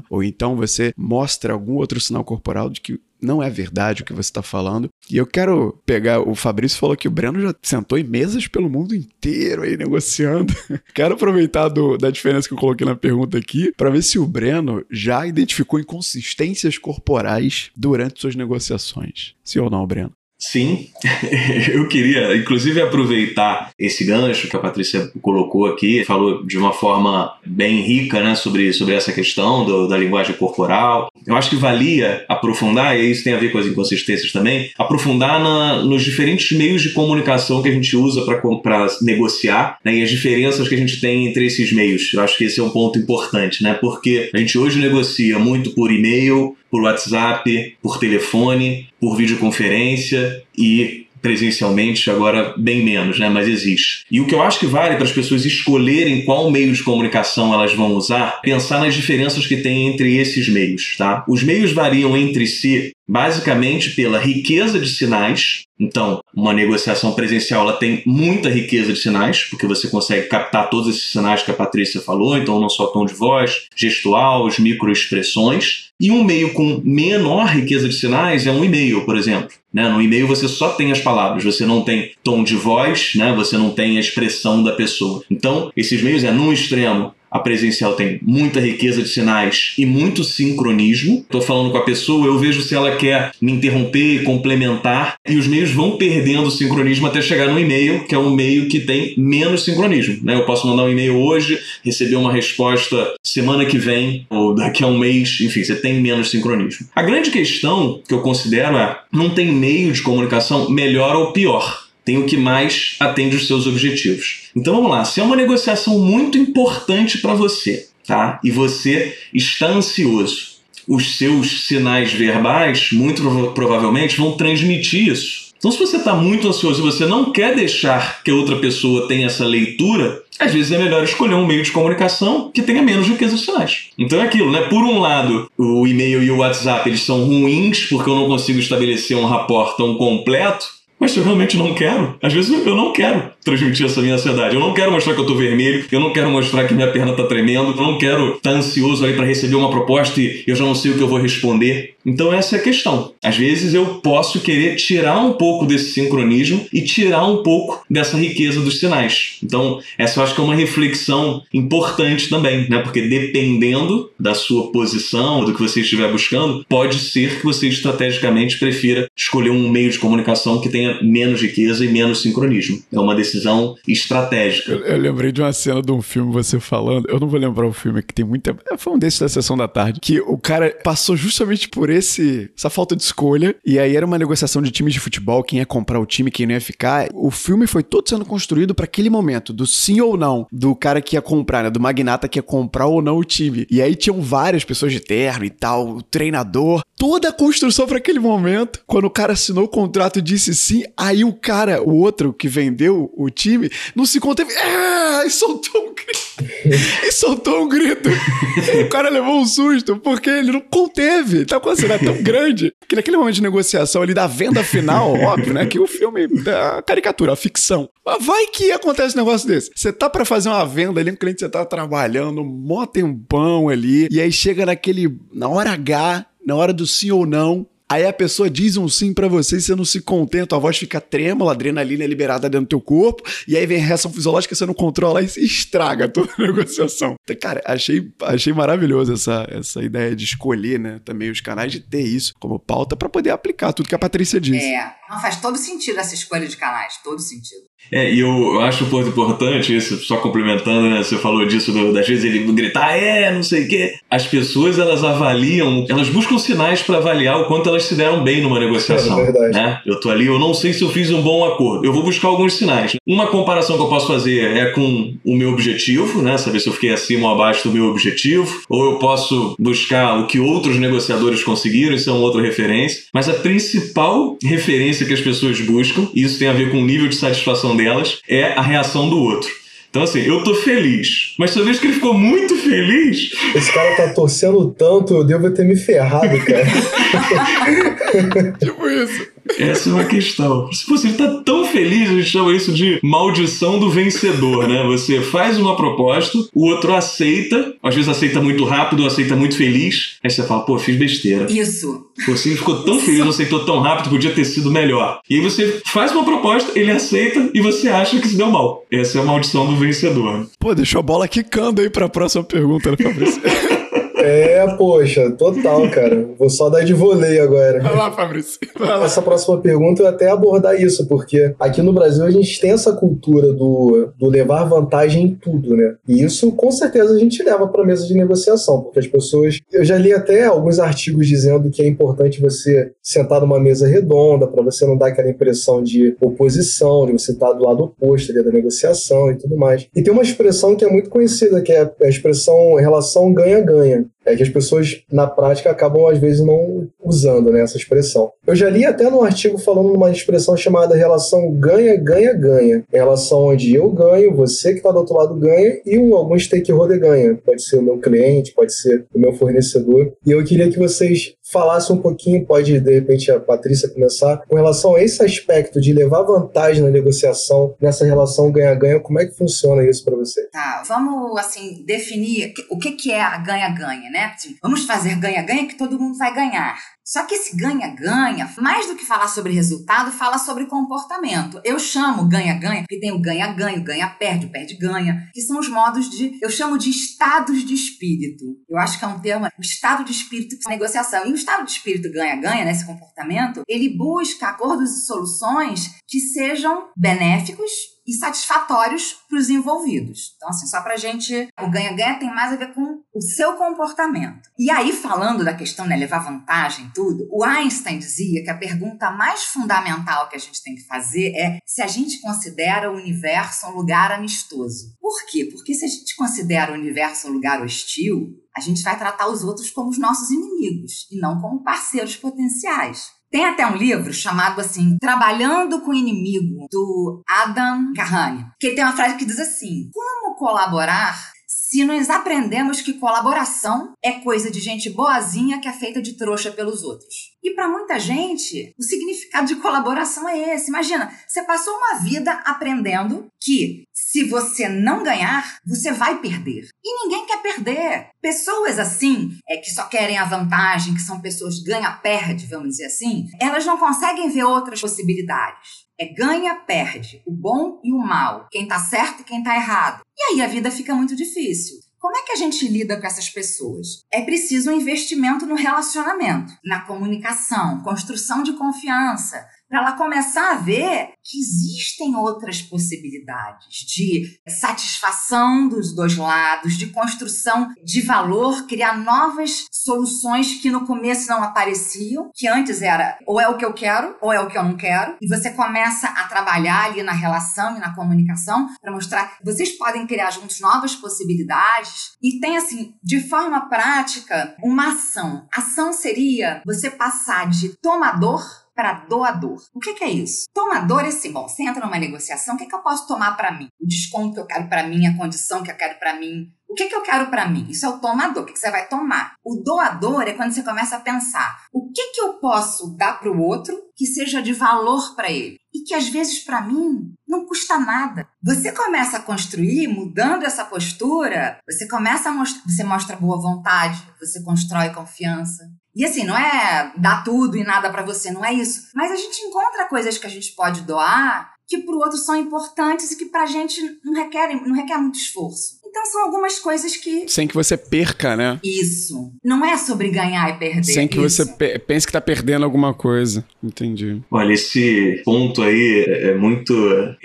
ou então você mostra algum outro sinal corporal de que não é verdade o que você está falando. E eu quero pegar. O Fabrício falou que o Breno já sentou em mesas pelo mundo inteiro aí negociando. quero aproveitar do, da diferença que eu coloquei na pergunta aqui para ver se o Breno já identificou inconsistências corporais durante suas negociações. Sim ou não, Breno? Sim, eu queria, inclusive, aproveitar esse gancho que a Patrícia colocou aqui, falou de uma forma bem rica né, sobre, sobre essa questão do, da linguagem corporal. Eu acho que valia aprofundar, e isso tem a ver com as inconsistências também, aprofundar na, nos diferentes meios de comunicação que a gente usa para negociar né, e as diferenças que a gente tem entre esses meios. Eu acho que esse é um ponto importante, né? Porque a gente hoje negocia muito por e-mail, por WhatsApp, por telefone, por videoconferência e presencialmente, agora bem menos, né? Mas existe. E o que eu acho que vale para as pessoas escolherem qual meio de comunicação elas vão usar, pensar nas diferenças que tem entre esses meios, tá? Os meios variam entre si basicamente pela riqueza de sinais. Então, uma negociação presencial ela tem muita riqueza de sinais, porque você consegue captar todos esses sinais que a Patrícia falou, então não só tom de voz, gestual, as microexpressões. E um meio com menor riqueza de sinais é um e-mail, por exemplo. Né? No e-mail você só tem as palavras, você não tem tom de voz, né? você não tem a expressão da pessoa. Então, esses meios é num extremo a presencial tem muita riqueza de sinais e muito sincronismo. Estou falando com a pessoa, eu vejo se ela quer me interromper, complementar, e os meios vão perdendo o sincronismo até chegar no e-mail, que é um meio que tem menos sincronismo. Né? Eu posso mandar um e-mail hoje, receber uma resposta semana que vem, ou daqui a um mês, enfim, você tem menos sincronismo. A grande questão que eu considero é: não tem meio de comunicação melhor ou pior tem o que mais atende os seus objetivos. Então vamos lá, se é uma negociação muito importante para você, tá? E você está ansioso, os seus sinais verbais muito provavelmente vão transmitir isso. Então, se você está muito ansioso e você não quer deixar que a outra pessoa tenha essa leitura, às vezes é melhor escolher um meio de comunicação que tenha menos riqueza de sinais. Então é aquilo, né? Por um lado, o e-mail e o WhatsApp eles são ruins porque eu não consigo estabelecer um rapport tão completo, mas se eu realmente não quero, às vezes eu não quero transmitir essa minha ansiedade. Eu não quero mostrar que eu tô vermelho, eu não quero mostrar que minha perna tá tremendo, eu não quero estar tá ansioso aí para receber uma proposta e eu já não sei o que eu vou responder. Então essa é a questão. Às vezes eu posso querer tirar um pouco desse sincronismo e tirar um pouco dessa riqueza dos sinais. Então essa eu acho que é uma reflexão importante também, né? Porque dependendo da sua posição, do que você estiver buscando, pode ser que você estrategicamente prefira escolher um meio de comunicação que tenha menos riqueza e menos sincronismo. É uma decisão estratégica. Eu, eu lembrei de uma cena de um filme você falando, eu não vou lembrar o filme que tem muita, foi um desses da sessão da tarde, que o cara passou justamente por esse essa falta de escolha e aí era uma negociação de times de futebol, quem ia comprar o time, quem não ia ficar. O filme foi todo sendo construído para aquele momento do sim ou não, do cara que ia comprar, né, do magnata que ia comprar ou não o time. E aí tinham várias pessoas de terno e tal, o treinador, toda a construção para aquele momento. Quando o cara assinou o contrato e disse sim, aí o cara, o outro que vendeu o time, não se conteve. É! E soltou um grito. e soltou um grito. e o cara levou um susto, porque ele não conteve. Tá com a cena tão grande que naquele momento de negociação ali da venda final, óbvio, né? Que o filme a caricatura, a ficção. Mas vai que acontece um negócio desse. Você tá para fazer uma venda ali, um cliente você tá trabalhando, mó pão ali, e aí chega naquele. na hora H, na hora do sim ou não, Aí a pessoa diz um sim para você e você não se contenta, a voz fica trêmula, a adrenalina é liberada dentro do teu corpo, e aí vem a reação fisiológica, você não controla e se estraga toda a negociação. Então, cara, achei, achei maravilhoso essa, essa ideia de escolher, né, também os canais, de ter isso como pauta para poder aplicar tudo que a Patrícia disse. É, não faz todo sentido essa escolha de canais, todo sentido. É, e eu, acho um ponto importante isso, só complementando, né? Você falou disso, do, das vezes ele gritar, é, não sei o quê. As pessoas, elas avaliam, elas buscam sinais para avaliar o quanto elas se deram bem numa negociação. É verdade. Né? Eu tô ali, eu não sei se eu fiz um bom acordo. Eu vou buscar alguns sinais. Uma comparação que eu posso fazer é com o meu objetivo, né? Saber se eu fiquei acima ou abaixo do meu objetivo. Ou eu posso buscar o que outros negociadores conseguiram, isso é uma outra referência. Mas a principal referência que as pessoas buscam, e isso tem a ver com o nível de satisfação delas, é a reação do outro. Então, assim, eu tô feliz. Mas só vejo que ele ficou muito feliz. Esse cara tá torcendo tanto, eu devo ter me ferrado, cara. tipo isso. Essa é uma questão. Se você está tão feliz, a gente chama isso de maldição do vencedor, né? Você faz uma proposta, o outro aceita, às vezes aceita muito rápido, aceita muito feliz, aí você fala, pô, fiz besteira. Isso. Você ficou tão feliz, aceitou tão rápido, podia ter sido melhor. E aí você faz uma proposta, ele aceita e você acha que se deu mal. Essa é a maldição do vencedor. Pô, deixou a bola quicando aí pra próxima pergunta, né, Fabrício? É, poxa, total, cara. Vou só dar de voleio agora. Vai lá, Fabrício. Vai lá. Essa próxima pergunta eu até abordar isso, porque aqui no Brasil a gente tem essa cultura do, do levar vantagem em tudo, né? E isso com certeza a gente leva para mesa de negociação, porque as pessoas. Eu já li até alguns artigos dizendo que é importante você sentar numa mesa redonda para você não dar aquela impressão de oposição, de você estar do lado oposto ali da negociação e tudo mais. E tem uma expressão que é muito conhecida, que é a expressão relação ganha-ganha é que as pessoas na prática acabam às vezes não usando né, essa expressão. Eu já li até num artigo falando numa expressão chamada relação ganha-ganha-ganha, relação onde eu ganho, você que está do outro lado ganha e um, algum stakeholder ganha. Pode ser o meu cliente, pode ser o meu fornecedor. E eu queria que vocês falassem um pouquinho, pode de repente a Patrícia começar, com relação a esse aspecto de levar vantagem na negociação, nessa relação ganha-ganha, como é que funciona isso para você? Tá, vamos assim definir o que, que é a ganha-ganha, né? Vamos fazer ganha-ganha que todo mundo vai ganhar. Só que esse ganha-ganha, mais do que falar sobre resultado, fala sobre comportamento. Eu chamo ganha-ganha, porque tem o ganha-ganha, o ganha-perde, o perde-ganha, que são os modos de. Eu chamo de estados de espírito. Eu acho que é um termo, o estado de espírito de negociação. E o estado de espírito ganha-ganha, nesse comportamento, ele busca acordos e soluções que sejam benéficos e satisfatórios para os envolvidos. Então, assim, só para a gente. O ganha-ganha tem mais a ver com o seu comportamento. E aí, falando da questão, né, levar vantagem em tudo, o Einstein dizia que a pergunta mais fundamental que a gente tem que fazer é se a gente considera o universo um lugar amistoso. Por quê? Porque se a gente considera o universo um lugar hostil, a gente vai tratar os outros como os nossos inimigos e não como parceiros potenciais. Tem até um livro chamado assim, Trabalhando com o Inimigo, do Adam Carrani, que tem uma frase que diz assim: Como colaborar se nós aprendemos que colaboração é coisa de gente boazinha que é feita de trouxa pelos outros. E para muita gente, o significado de colaboração é esse. Imagina, você passou uma vida aprendendo que se você não ganhar, você vai perder. E ninguém quer perder. Pessoas assim, é que só querem a vantagem, que são pessoas ganha-perde, vamos dizer assim, elas não conseguem ver outras possibilidades. É ganha, perde, o bom e o mal, quem tá certo e quem tá errado. E aí a vida fica muito difícil. Como é que a gente lida com essas pessoas? É preciso um investimento no relacionamento, na comunicação, construção de confiança, para ela começar a ver que existem outras possibilidades de satisfação dos dois lados, de construção de valor, criar novas soluções que no começo não apareciam, que antes era ou é o que eu quero ou é o que eu não quero, e você começa a trabalhar ali na relação e na comunicação para mostrar que vocês podem criar juntos novas possibilidades e tem assim, de forma prática, uma ação. Ação seria você passar de tomador para doador. O que, que, é isso? Tomador é assim, bom, você entra numa negociação, o que, que eu posso tomar para mim? O desconto que eu quero para mim, a condição que eu quero para mim. O que, que eu quero para mim? Isso é o tomador, o que, que você vai tomar. O doador é quando você começa a pensar, o que, que eu posso dar para o outro que seja de valor para ele? E que às vezes para mim não custa nada. Você começa a construir, mudando essa postura, você começa a você mostra boa vontade, você constrói confiança, e assim, não é dar tudo e nada para você, não é isso. Mas a gente encontra coisas que a gente pode doar que para o outro são importantes e que para a gente não requer, não requer muito esforço. Então são algumas coisas que. Sem que você perca, né? Isso. Não é sobre ganhar e perder. Sem que isso. você pense que tá perdendo alguma coisa. Entendi. Olha, esse ponto aí é muito.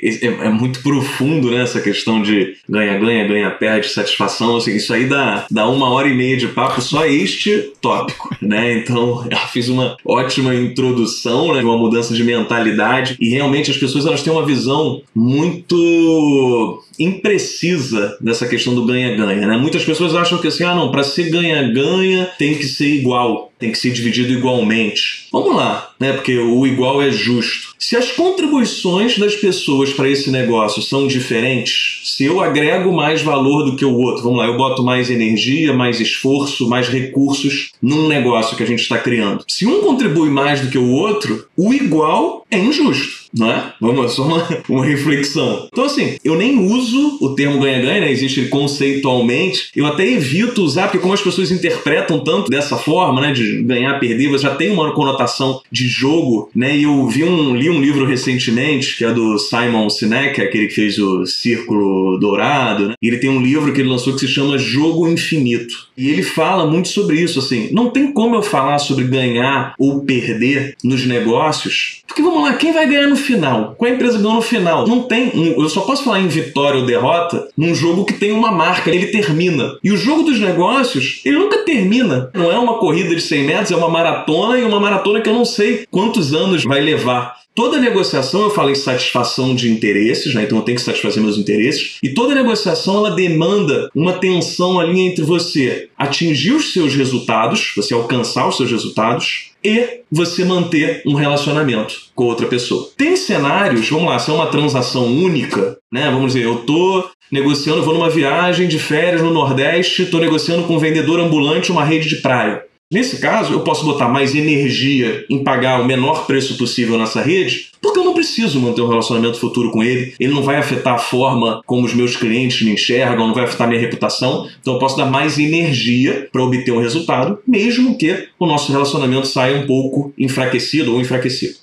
É, é muito profundo, né? Essa questão de ganha, ganha, ganha, perde, satisfação. Assim, isso aí dá, dá uma hora e meia de papo só este tópico, né? Então, eu fiz uma ótima introdução, né? Uma mudança de mentalidade. E realmente as pessoas elas têm uma visão muito imprecisa dessa questão do ganha-ganha, né? Muitas pessoas acham que assim, ah, não, para ser ganha-ganha tem que ser igual. Tem que ser dividido igualmente. Vamos lá, né? Porque o igual é justo. Se as contribuições das pessoas para esse negócio são diferentes, se eu agrego mais valor do que o outro, vamos lá, eu boto mais energia, mais esforço, mais recursos num negócio que a gente está criando. Se um contribui mais do que o outro, o igual é injusto não é? Vamos, só uma, uma reflexão. Então, assim, eu nem uso o termo ganha-ganha, né? Existe conceitualmente. Eu até evito usar, porque como as pessoas interpretam tanto dessa forma, né? De ganhar, perder, você já tem uma conotação de jogo, né? E eu vi um, li um livro recentemente, que é do Simon Sinek, aquele que fez o Círculo Dourado, né? E ele tem um livro que ele lançou que se chama Jogo Infinito. E ele fala muito sobre isso, assim. Não tem como eu falar sobre ganhar ou perder nos negócios, porque vamos lá, quem vai ganhar no final? Qual é a empresa ganhou no final? Não tem. Um, eu só posso falar em vitória ou derrota num jogo que tem uma marca, ele termina. E o jogo dos negócios, ele nunca termina. Não é uma corrida de 100 metros, é uma maratona e uma maratona que eu não sei quantos anos vai levar. Toda negociação, eu falo em satisfação de interesses, né? então eu tenho que satisfazer meus interesses, e toda negociação ela demanda uma tensão ali entre você atingir os seus resultados, você alcançar os seus resultados, e você manter um relacionamento com outra pessoa. Tem cenários, vamos lá, se é uma transação única, né? Vamos dizer, eu tô negociando, vou numa viagem de férias no Nordeste, estou negociando com um vendedor ambulante uma rede de praia. Nesse caso, eu posso botar mais energia em pagar o menor preço possível nessa rede, porque eu não preciso manter um relacionamento futuro com ele. Ele não vai afetar a forma como os meus clientes me enxergam, não vai afetar minha reputação. Então eu posso dar mais energia para obter um resultado, mesmo que o nosso relacionamento saia um pouco enfraquecido ou enfraquecido.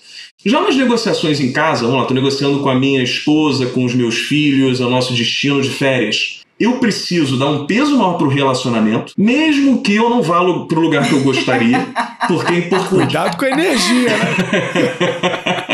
Já nas negociações em casa, vamos lá, estou negociando com a minha esposa, com os meus filhos, o nosso destino de férias eu preciso dar um peso maior pro relacionamento, mesmo que eu não vá pro lugar que eu gostaria, porque é importante. Cuidado com a energia, né?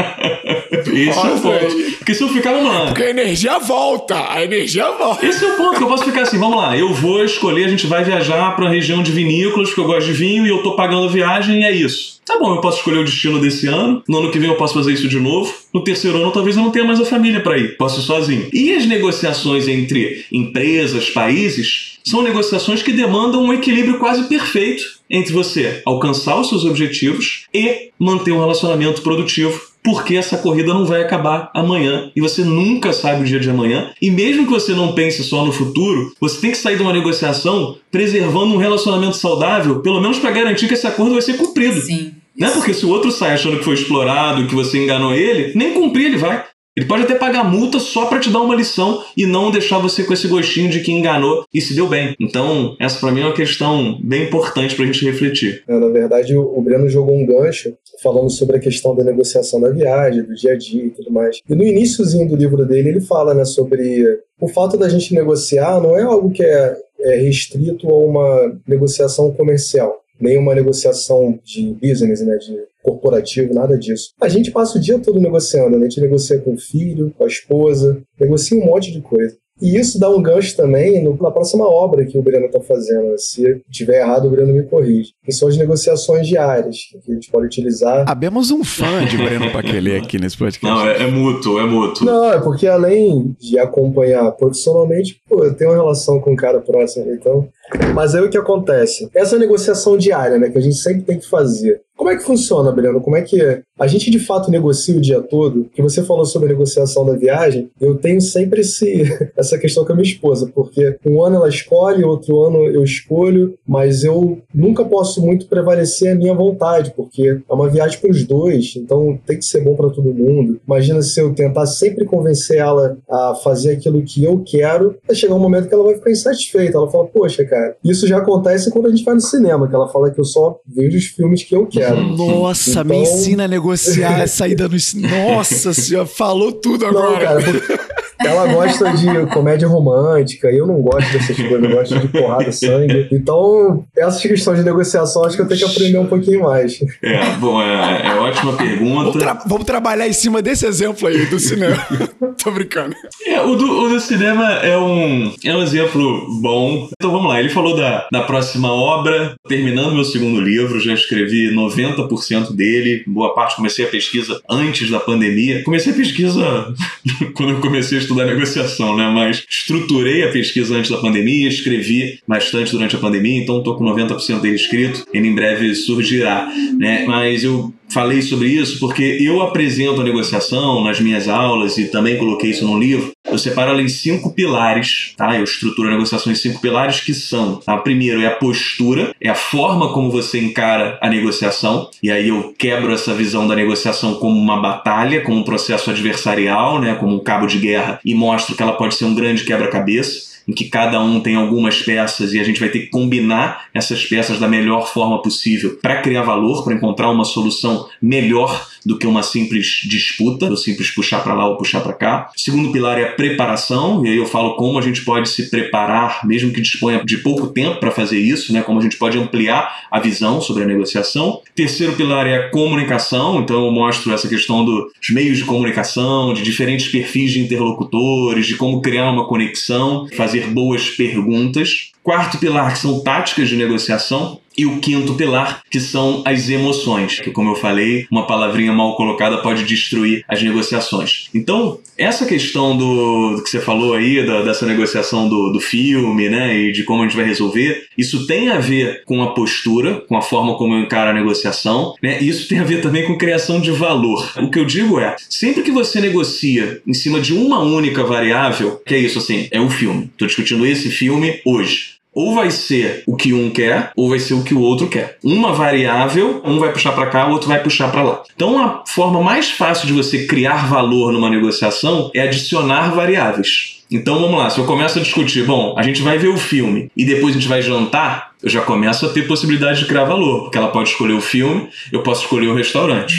Esse Nossa, é o ponto. Porque se eu ficar, vamos lá. Porque a energia volta. A energia volta. Esse é o ponto que eu posso ficar assim, vamos lá. Eu vou escolher, a gente vai viajar para a região de vinícolas, porque eu gosto de vinho e eu tô pagando a viagem e é isso. Tá bom, eu posso escolher o destino desse ano. No ano que vem eu posso fazer isso de novo. No terceiro ano, talvez eu não tenha mais a família para ir. Posso ir sozinho. E as negociações entre empresas, países, são negociações que demandam um equilíbrio quase perfeito entre você alcançar os seus objetivos e manter um relacionamento produtivo porque essa corrida não vai acabar amanhã e você nunca sabe o dia de amanhã. E mesmo que você não pense só no futuro, você tem que sair de uma negociação preservando um relacionamento saudável, pelo menos para garantir que esse acordo vai ser cumprido. Sim. Não é porque se o outro sai achando que foi explorado, que você enganou ele, nem cumprir ele vai. Ele pode até pagar multa só para te dar uma lição e não deixar você com esse gostinho de que enganou e se deu bem. Então, essa para mim é uma questão bem importante para a gente refletir. É, na verdade, o Breno jogou um gancho falando sobre a questão da negociação da viagem, do dia a dia e tudo mais. E no iníciozinho do livro dele, ele fala né, sobre o fato da gente negociar não é algo que é, é restrito a uma negociação comercial nem uma negociação de business, né, de corporativo, nada disso. A gente passa o dia todo negociando, né? a gente negocia com o filho, com a esposa, negocia um monte de coisa. E isso dá um gancho também no, na próxima obra que o Breno está fazendo. Se tiver errado, o Breno me corrige. Que são as negociações diárias, que a gente pode utilizar. Abemos um fã de Breno Paquelê aqui nesse podcast. Não, é, é mútuo, é mútuo. Não, é porque além de acompanhar profissionalmente, pô, eu tenho uma relação com um cara próximo, então. Mas aí o que acontece? Essa negociação diária, né, que a gente sempre tem que fazer. Como é que funciona, Breno? Como é que é? a gente de fato negocia o dia todo? Que você falou sobre a negociação da viagem, eu tenho sempre esse, essa questão com a minha esposa, porque um ano ela escolhe, outro ano eu escolho, mas eu nunca posso muito prevalecer a minha vontade, porque é uma viagem para os dois, então tem que ser bom para todo mundo. Imagina se eu tentar sempre convencer ela a fazer aquilo que eu quero, vai chegar um momento que ela vai ficar insatisfeita. Ela fala, poxa, cara, isso já acontece quando a gente vai no cinema, que ela fala que eu só vejo os filmes que eu quero. Nossa, então... me ensina a negociar a saída no. Nossa senhora, falou tudo agora. Não, cara, ela gosta de comédia romântica, eu não gosto dessas coisas, eu gosto de porrada, sangue. Então, essas questões de negociação, acho que eu tenho que aprender um pouquinho mais. É, bom, é, é ótima pergunta. Vamos, tra vamos, trabalhar em cima desse exemplo aí do cinema. Tô brincando. É, o, do, o do cinema é um, é um exemplo bom. Então vamos lá, ele falou da, da próxima obra, terminando meu segundo livro, já escrevi 90% dele, boa parte comecei a pesquisa antes da pandemia. Comecei a pesquisa quando eu comecei a estudar negociação, né? Mas estruturei a pesquisa antes da pandemia, escrevi bastante durante a pandemia, então estou com 90% dele escrito, ele em breve surgirá, né? Mas eu falei sobre isso porque eu apresento a negociação nas minhas aulas e também coloquei isso no livro. Eu separo ela em cinco pilares, tá? Eu estruturo a negociação em cinco pilares que são: tá? primeiro é a postura, é a forma como você encara a negociação, e aí eu quebro essa visão da negociação como uma batalha, como um processo adversarial, né? Como um cabo de guerra, e mostro que ela pode ser um grande quebra-cabeça em que cada um tem algumas peças e a gente vai ter que combinar essas peças da melhor forma possível para criar valor, para encontrar uma solução melhor do que uma simples disputa, ou simples puxar para lá ou puxar para cá. O segundo pilar é a preparação, e aí eu falo como a gente pode se preparar, mesmo que disponha de pouco tempo para fazer isso, né? como a gente pode ampliar a visão sobre a negociação. Terceiro pilar é a comunicação, então eu mostro essa questão dos meios de comunicação, de diferentes perfis de interlocutores, de como criar uma conexão, fazer boas perguntas. Quarto pilar, que são táticas de negociação. E o quinto pilar, que são as emoções, que, como eu falei, uma palavrinha mal colocada pode destruir as negociações. Então, essa questão do, do que você falou aí, da, dessa negociação do, do filme, né, e de como a gente vai resolver, isso tem a ver com a postura, com a forma como eu encaro a negociação, né, e isso tem a ver também com criação de valor. O que eu digo é, sempre que você negocia em cima de uma única variável, que é isso assim, é o filme. Estou discutindo esse filme hoje ou vai ser o que um quer, ou vai ser o que o outro quer. Uma variável, um vai puxar para cá, o outro vai puxar para lá. Então, a forma mais fácil de você criar valor numa negociação é adicionar variáveis. Então vamos lá, se eu começo a discutir, bom, a gente vai ver o filme e depois a gente vai jantar, eu já começo a ter possibilidade de criar valor, porque ela pode escolher o filme, eu posso escolher o restaurante.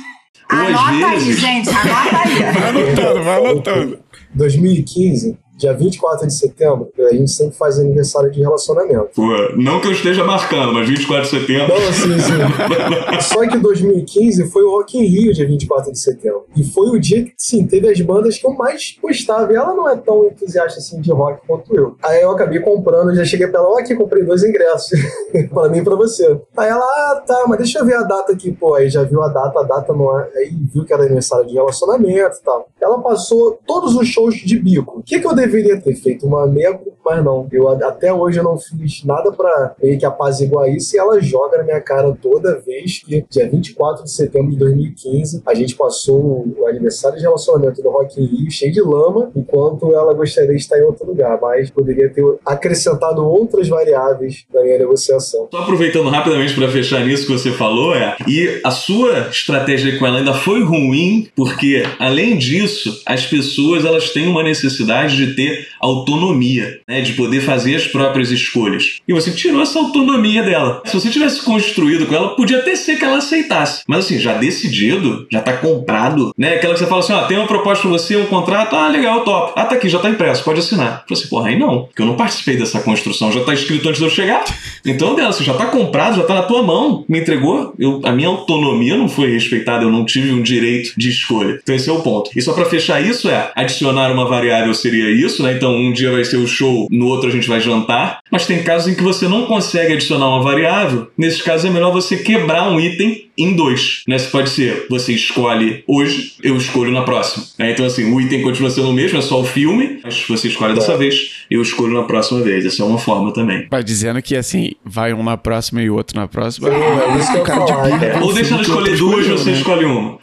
Ou anota vezes... aí, gente, anota aí. vai anotando, vai anotando. 2015, dia 24 de setembro, a gente sempre faz aniversário de relacionamento. Pô, não que eu esteja marcando, mas 24 de setembro. Não, sim, sim. Só que 2015 foi o Rock in Rio, dia 24 de setembro. E foi o dia que, sim, teve as bandas que eu mais gostava. E ela não é tão entusiasta assim de rock quanto eu. Aí eu acabei comprando, já cheguei pra ela, ó, aqui, comprei dois ingressos. pra mim e pra você. Aí ela, ah, tá, mas deixa eu ver a data aqui, pô. Aí já viu a data, a data não é. Aí viu que era aniversário de relacionamento e tal. Ela passou todos os shows de bico. O que, que eu deveria ter feito? Uma meia mas não. Eu até hoje eu não fiz nada para meio que apaziguar isso e ela joga na minha cara toda vez que dia 24 de setembro de 2015 a gente passou o aniversário de relacionamento do Rock in Rio cheio de lama, enquanto ela gostaria de estar em outro lugar, mas poderia ter acrescentado outras variáveis na minha negociação. Só aproveitando rapidamente para fechar nisso que você falou, é, e a sua estratégia com ela ainda foi ruim, porque além disso, as pessoas elas têm uma necessidade de ter autonomia, né? de poder fazer as próprias escolhas. E você tirou essa autonomia dela. Se você tivesse construído com ela, podia até ser que ela aceitasse. Mas assim, já decidido, já tá comprado, né? Aquela que você fala assim: ó, tem uma proposta pra você, um contrato, ah, legal, top. Ah, tá aqui, já tá impresso, pode assinar. Eu falei assim, porra, aí não, porque eu não participei dessa construção, já tá escrito antes de eu chegar. Então, dela, assim, já tá comprado, já tá na tua mão, me entregou. Eu, a minha autonomia não foi respeitada, eu não tive um direito de escolha. Então, esse é o ponto. E só para fechar isso é adicionar uma variável seria isso, né? Então, um dia vai ser o show no outro a gente vai jantar. Mas tem casos em que você não consegue adicionar uma variável. Nesses casos é melhor você quebrar um item em dois. Né? Você pode ser, você escolhe hoje, eu escolho na próxima. É, então, assim, o item continua sendo o mesmo, é só o filme, mas você escolhe dessa é. vez, eu escolho na próxima vez. Essa é uma forma também. Vai dizendo que, assim, vai um na próxima e o outro na próxima. É, isso que eu de é. Ou deixando escolher duas, você né? escolhe uma.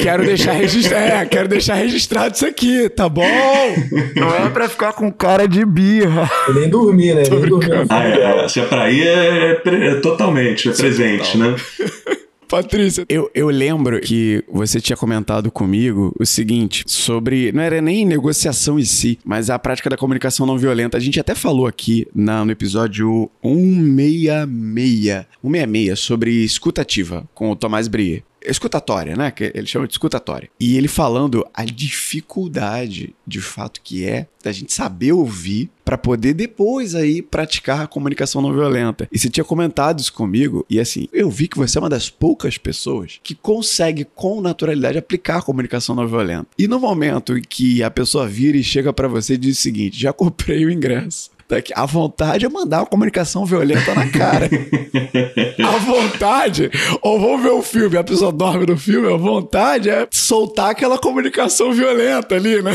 Quero deixar registrado. É, quero deixar registrado isso aqui, tá bom? Não é pra ficar com cara de birra. Eu nem dormir, né? nem dormir. Ah, é, se é pra ir, é, é totalmente, é presente, né? Patrícia. Eu, eu lembro que você tinha comentado comigo o seguinte sobre. Não era nem negociação em si, mas a prática da comunicação não violenta. A gente até falou aqui na, no episódio 166. 166 sobre escutativa com o Tomás Brier escutatória, né? Que ele chama de escutatória. E ele falando a dificuldade, de fato, que é da gente saber ouvir para poder depois aí praticar a comunicação não violenta. E você tinha comentado isso comigo e assim, eu vi que você é uma das poucas pessoas que consegue com naturalidade aplicar a comunicação não violenta. E no momento em que a pessoa vira e chega para você e diz o seguinte: "Já comprei o ingresso violenta, a vontade é mandar uma comunicação violenta na cara. a vontade, ou vamos ver o filme, a pessoa dorme no filme, a vontade é soltar aquela comunicação violenta ali, né?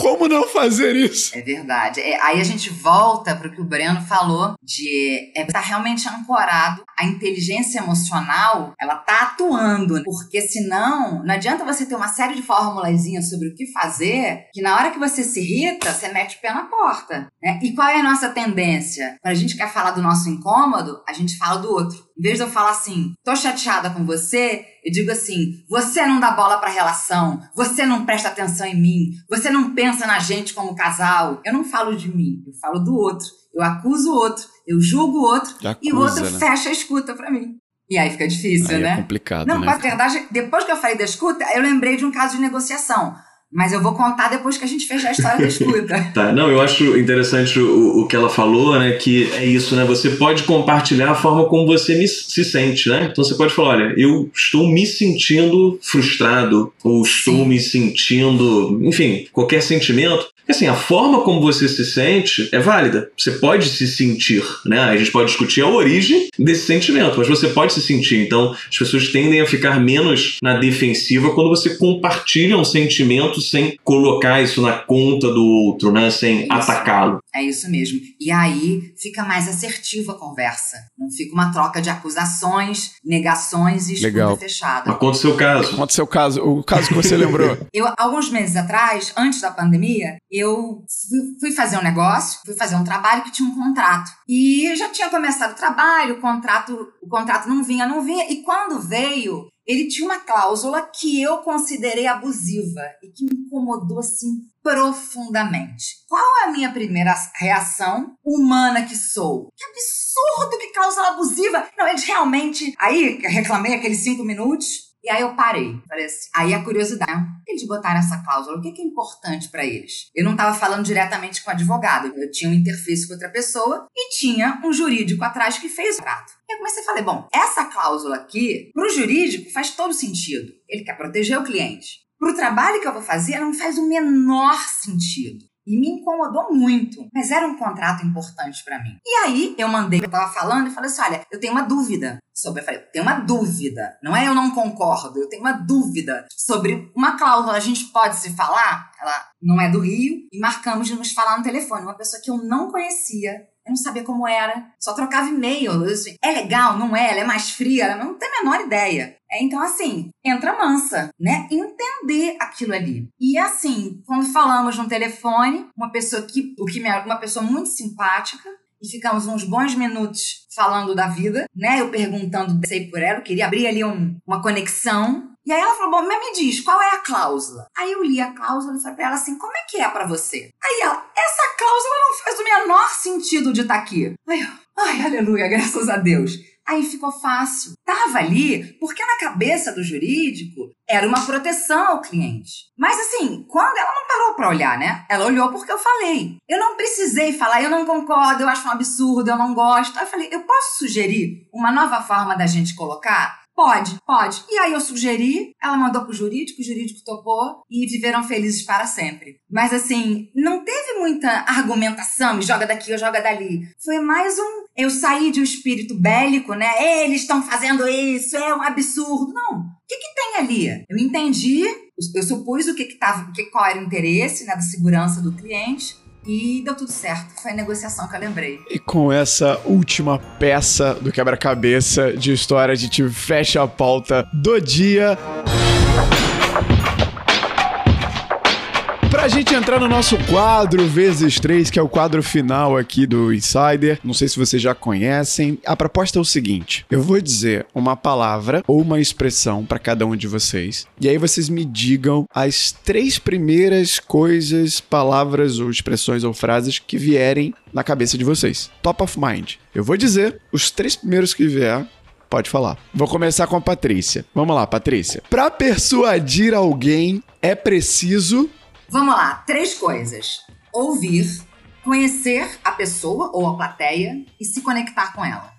Como não fazer isso? É verdade. É, aí a gente volta para o que o Breno falou de é, estar tá realmente ancorado. A inteligência emocional, ela tá atuando. Porque senão, não adianta você ter uma série de formulazinhas sobre o que fazer, que na hora que você se irrita, você mete o pé na porta. Né? E qual é a nossa tendência? Quando a gente quer falar do nosso incômodo, a gente fala do outro. Em vez de eu falar assim, tô chateada com você, eu digo assim: você não dá bola pra relação, você não presta atenção em mim, você não pensa na gente como casal. Eu não falo de mim, eu falo do outro. Eu acuso o outro, eu julgo o outro acusa, e o outro né? fecha a escuta pra mim. E aí fica difícil, aí é né? É complicado. Não, né? mas a verdade, depois que eu falei da escuta, eu lembrei de um caso de negociação. Mas eu vou contar depois que a gente fechar a história da escuta. tá, não, eu acho interessante o, o que ela falou, né? Que é isso, né? Você pode compartilhar a forma como você me, se sente, né? Então você pode falar: olha, eu estou me sentindo frustrado, ou estou Sim. me sentindo. Enfim, qualquer sentimento assim, a forma como você se sente é válida. Você pode se sentir, né? A gente pode discutir a origem desse sentimento, mas você pode se sentir. Então, as pessoas tendem a ficar menos na defensiva quando você compartilha um sentimento sem colocar isso na conta do outro, né? Sem atacá-lo. É isso mesmo. E aí fica mais assertiva a conversa. Não fica uma troca de acusações, negações e escuta fechada. Mas conta o seu caso. Conta o seu caso, o caso que você lembrou. eu, alguns meses atrás, antes da pandemia, eu fui fazer um negócio, fui fazer um trabalho que tinha um contrato. E já tinha começado o trabalho, o contrato, o contrato não vinha, não vinha. E quando veio, ele tinha uma cláusula que eu considerei abusiva e que me incomodou assim profundamente. Qual é a minha primeira reação humana que sou? Que absurdo, que cláusula abusiva! Não, eles realmente. Aí reclamei aqueles cinco minutos. E aí eu parei. Falei assim, aí a curiosidade, eles botaram essa cláusula, o que é importante para eles? Eu não estava falando diretamente com o advogado, eu tinha um interface com outra pessoa e tinha um jurídico atrás que fez o trato. E eu comecei a falar, bom, essa cláusula aqui, para o jurídico, faz todo sentido. Ele quer proteger o cliente. Para o trabalho que eu vou fazer, não faz o menor sentido. E me incomodou muito, mas era um contrato importante para mim. E aí eu mandei, eu tava falando e falei assim: olha, eu tenho uma dúvida sobre. Eu falei, tenho uma dúvida. Não é eu não concordo, eu tenho uma dúvida sobre uma cláusula. A gente pode se falar? Ela não é do Rio e marcamos de nos falar no telefone. Uma pessoa que eu não conhecia, não sabia como era, só trocava e-mail. É legal, não é? Ela é mais fria, ela não tem a menor ideia. É, então, assim, entra mansa, né? Entender aquilo ali. E assim, quando falamos no telefone, uma pessoa que, o que me, uma pessoa muito simpática, e ficamos uns bons minutos falando da vida, né? Eu perguntando, sei por ela, eu queria abrir ali um, uma conexão. E aí ela falou, bom, mas me diz, qual é a cláusula? Aí eu li a cláusula e falei pra ela assim, como é que é para você? Aí ela, essa cláusula não faz o menor sentido de estar tá aqui. Ai, ai, aleluia, graças a Deus. Aí ficou fácil. Tava ali porque na cabeça do jurídico era uma proteção ao cliente. Mas assim, quando ela não parou para olhar, né? Ela olhou porque eu falei. Eu não precisei falar, eu não concordo, eu acho um absurdo, eu não gosto. Aí eu falei, eu posso sugerir uma nova forma da gente colocar? Pode, pode. E aí eu sugeri, ela mandou pro jurídico, o jurídico topou e viveram felizes para sempre. Mas assim, não teve muita argumentação, joga daqui ou joga dali. Foi mais um. Eu saí de um espírito bélico, né? Eles estão fazendo isso, é um absurdo. Não. O que, que tem ali? Eu entendi, eu supus o que, que tava, que, qual era o interesse né, da segurança do cliente. E deu tudo certo. Foi a negociação que eu lembrei. E com essa última peça do quebra-cabeça de história, a gente fecha a pauta do dia. Pra gente entrar no nosso quadro vezes três, que é o quadro final aqui do Insider, não sei se vocês já conhecem, a proposta é o seguinte: eu vou dizer uma palavra ou uma expressão para cada um de vocês, e aí vocês me digam as três primeiras coisas, palavras ou expressões ou frases que vierem na cabeça de vocês. Top of mind. Eu vou dizer os três primeiros que vier, Pode falar. Vou começar com a Patrícia. Vamos lá, Patrícia. Para persuadir alguém é preciso Vamos lá, três coisas: ouvir, conhecer a pessoa ou a plateia e se conectar com ela.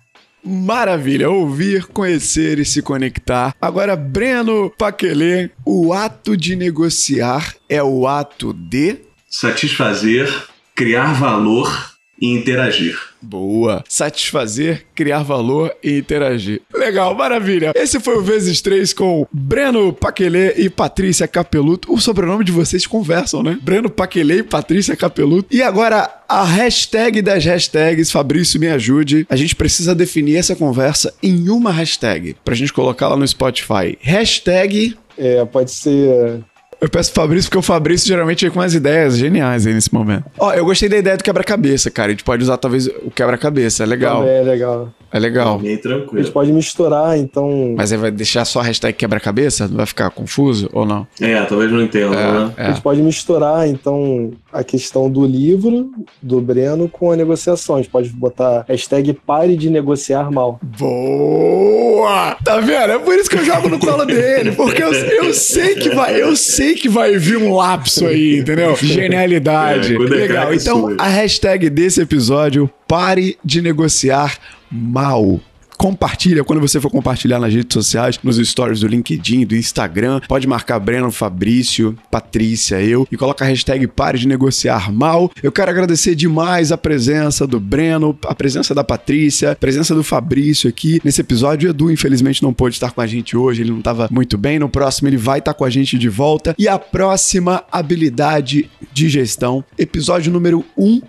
Maravilha, ouvir, conhecer e se conectar. Agora, Breno Paquelê, o ato de negociar é o ato de satisfazer, criar valor e interagir. Boa. Satisfazer, criar valor e interagir. Legal, maravilha. Esse foi o Vezes 3 com Breno Paquelê e Patrícia Capeluto. O sobrenome de vocês conversam, né? Breno Paquelê e Patrícia Capeluto. E agora, a hashtag das hashtags, Fabrício me ajude. A gente precisa definir essa conversa em uma hashtag pra gente colocar lá no Spotify. Hashtag É, pode ser. Eu peço pro Fabrício, porque o Fabrício geralmente vem com umas ideias geniais aí nesse momento. Ó, eu gostei da ideia do quebra-cabeça, cara. A gente pode usar talvez o quebra-cabeça. É legal. Também é legal. É legal. Bem A gente tranquilo. pode misturar, então. Mas aí vai deixar só a hashtag quebra-cabeça? Não vai ficar confuso ou não? É, talvez não entenda, né? A É. gente pode misturar, então, a questão do livro, do Breno, com a negociação. A gente pode botar hashtag pare de negociar mal. Boa! Tá vendo? É por isso que eu jogo no colo dele, porque eu, eu sei que vai, eu sei que vai vir um lapso aí, entendeu? Genialidade. É, é Legal. Então, a hashtag desse episódio, pare de negociar mal mal. Compartilha quando você for compartilhar nas redes sociais, nos stories do LinkedIn, do Instagram. Pode marcar Breno, Fabrício, Patrícia, eu e coloca a hashtag Pare de Negociar Mal. Eu quero agradecer demais a presença do Breno, a presença da Patrícia, a presença do Fabrício aqui nesse episódio. O Edu, infelizmente, não pôde estar com a gente hoje, ele não estava muito bem. No próximo, ele vai estar com a gente de volta. E a próxima habilidade de gestão, episódio número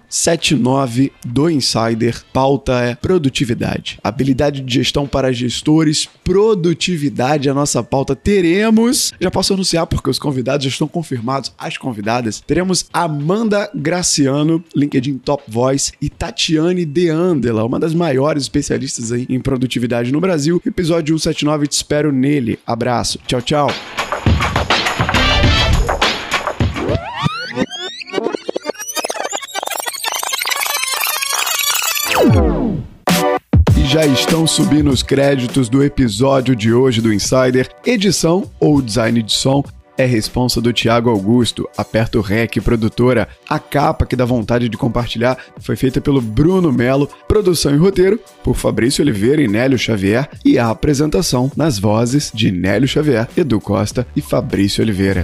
179 do Insider. Pauta é produtividade. Habilidade de gestão para gestores, produtividade, a nossa pauta. Teremos, já posso anunciar porque os convidados já estão confirmados, as convidadas. Teremos Amanda Graciano, LinkedIn Top Voice, e Tatiane De Andela, uma das maiores especialistas aí em produtividade no Brasil. Episódio 179, te espero nele. Abraço. Tchau, tchau. Já estão subindo os créditos do episódio de hoje do Insider. Edição ou design de som é responsa do Thiago Augusto. Aperta o REC, produtora. A capa que dá vontade de compartilhar foi feita pelo Bruno Melo. Produção e roteiro por Fabrício Oliveira e Nélio Xavier. E a apresentação nas vozes de Nélio Xavier, Edu Costa e Fabrício Oliveira.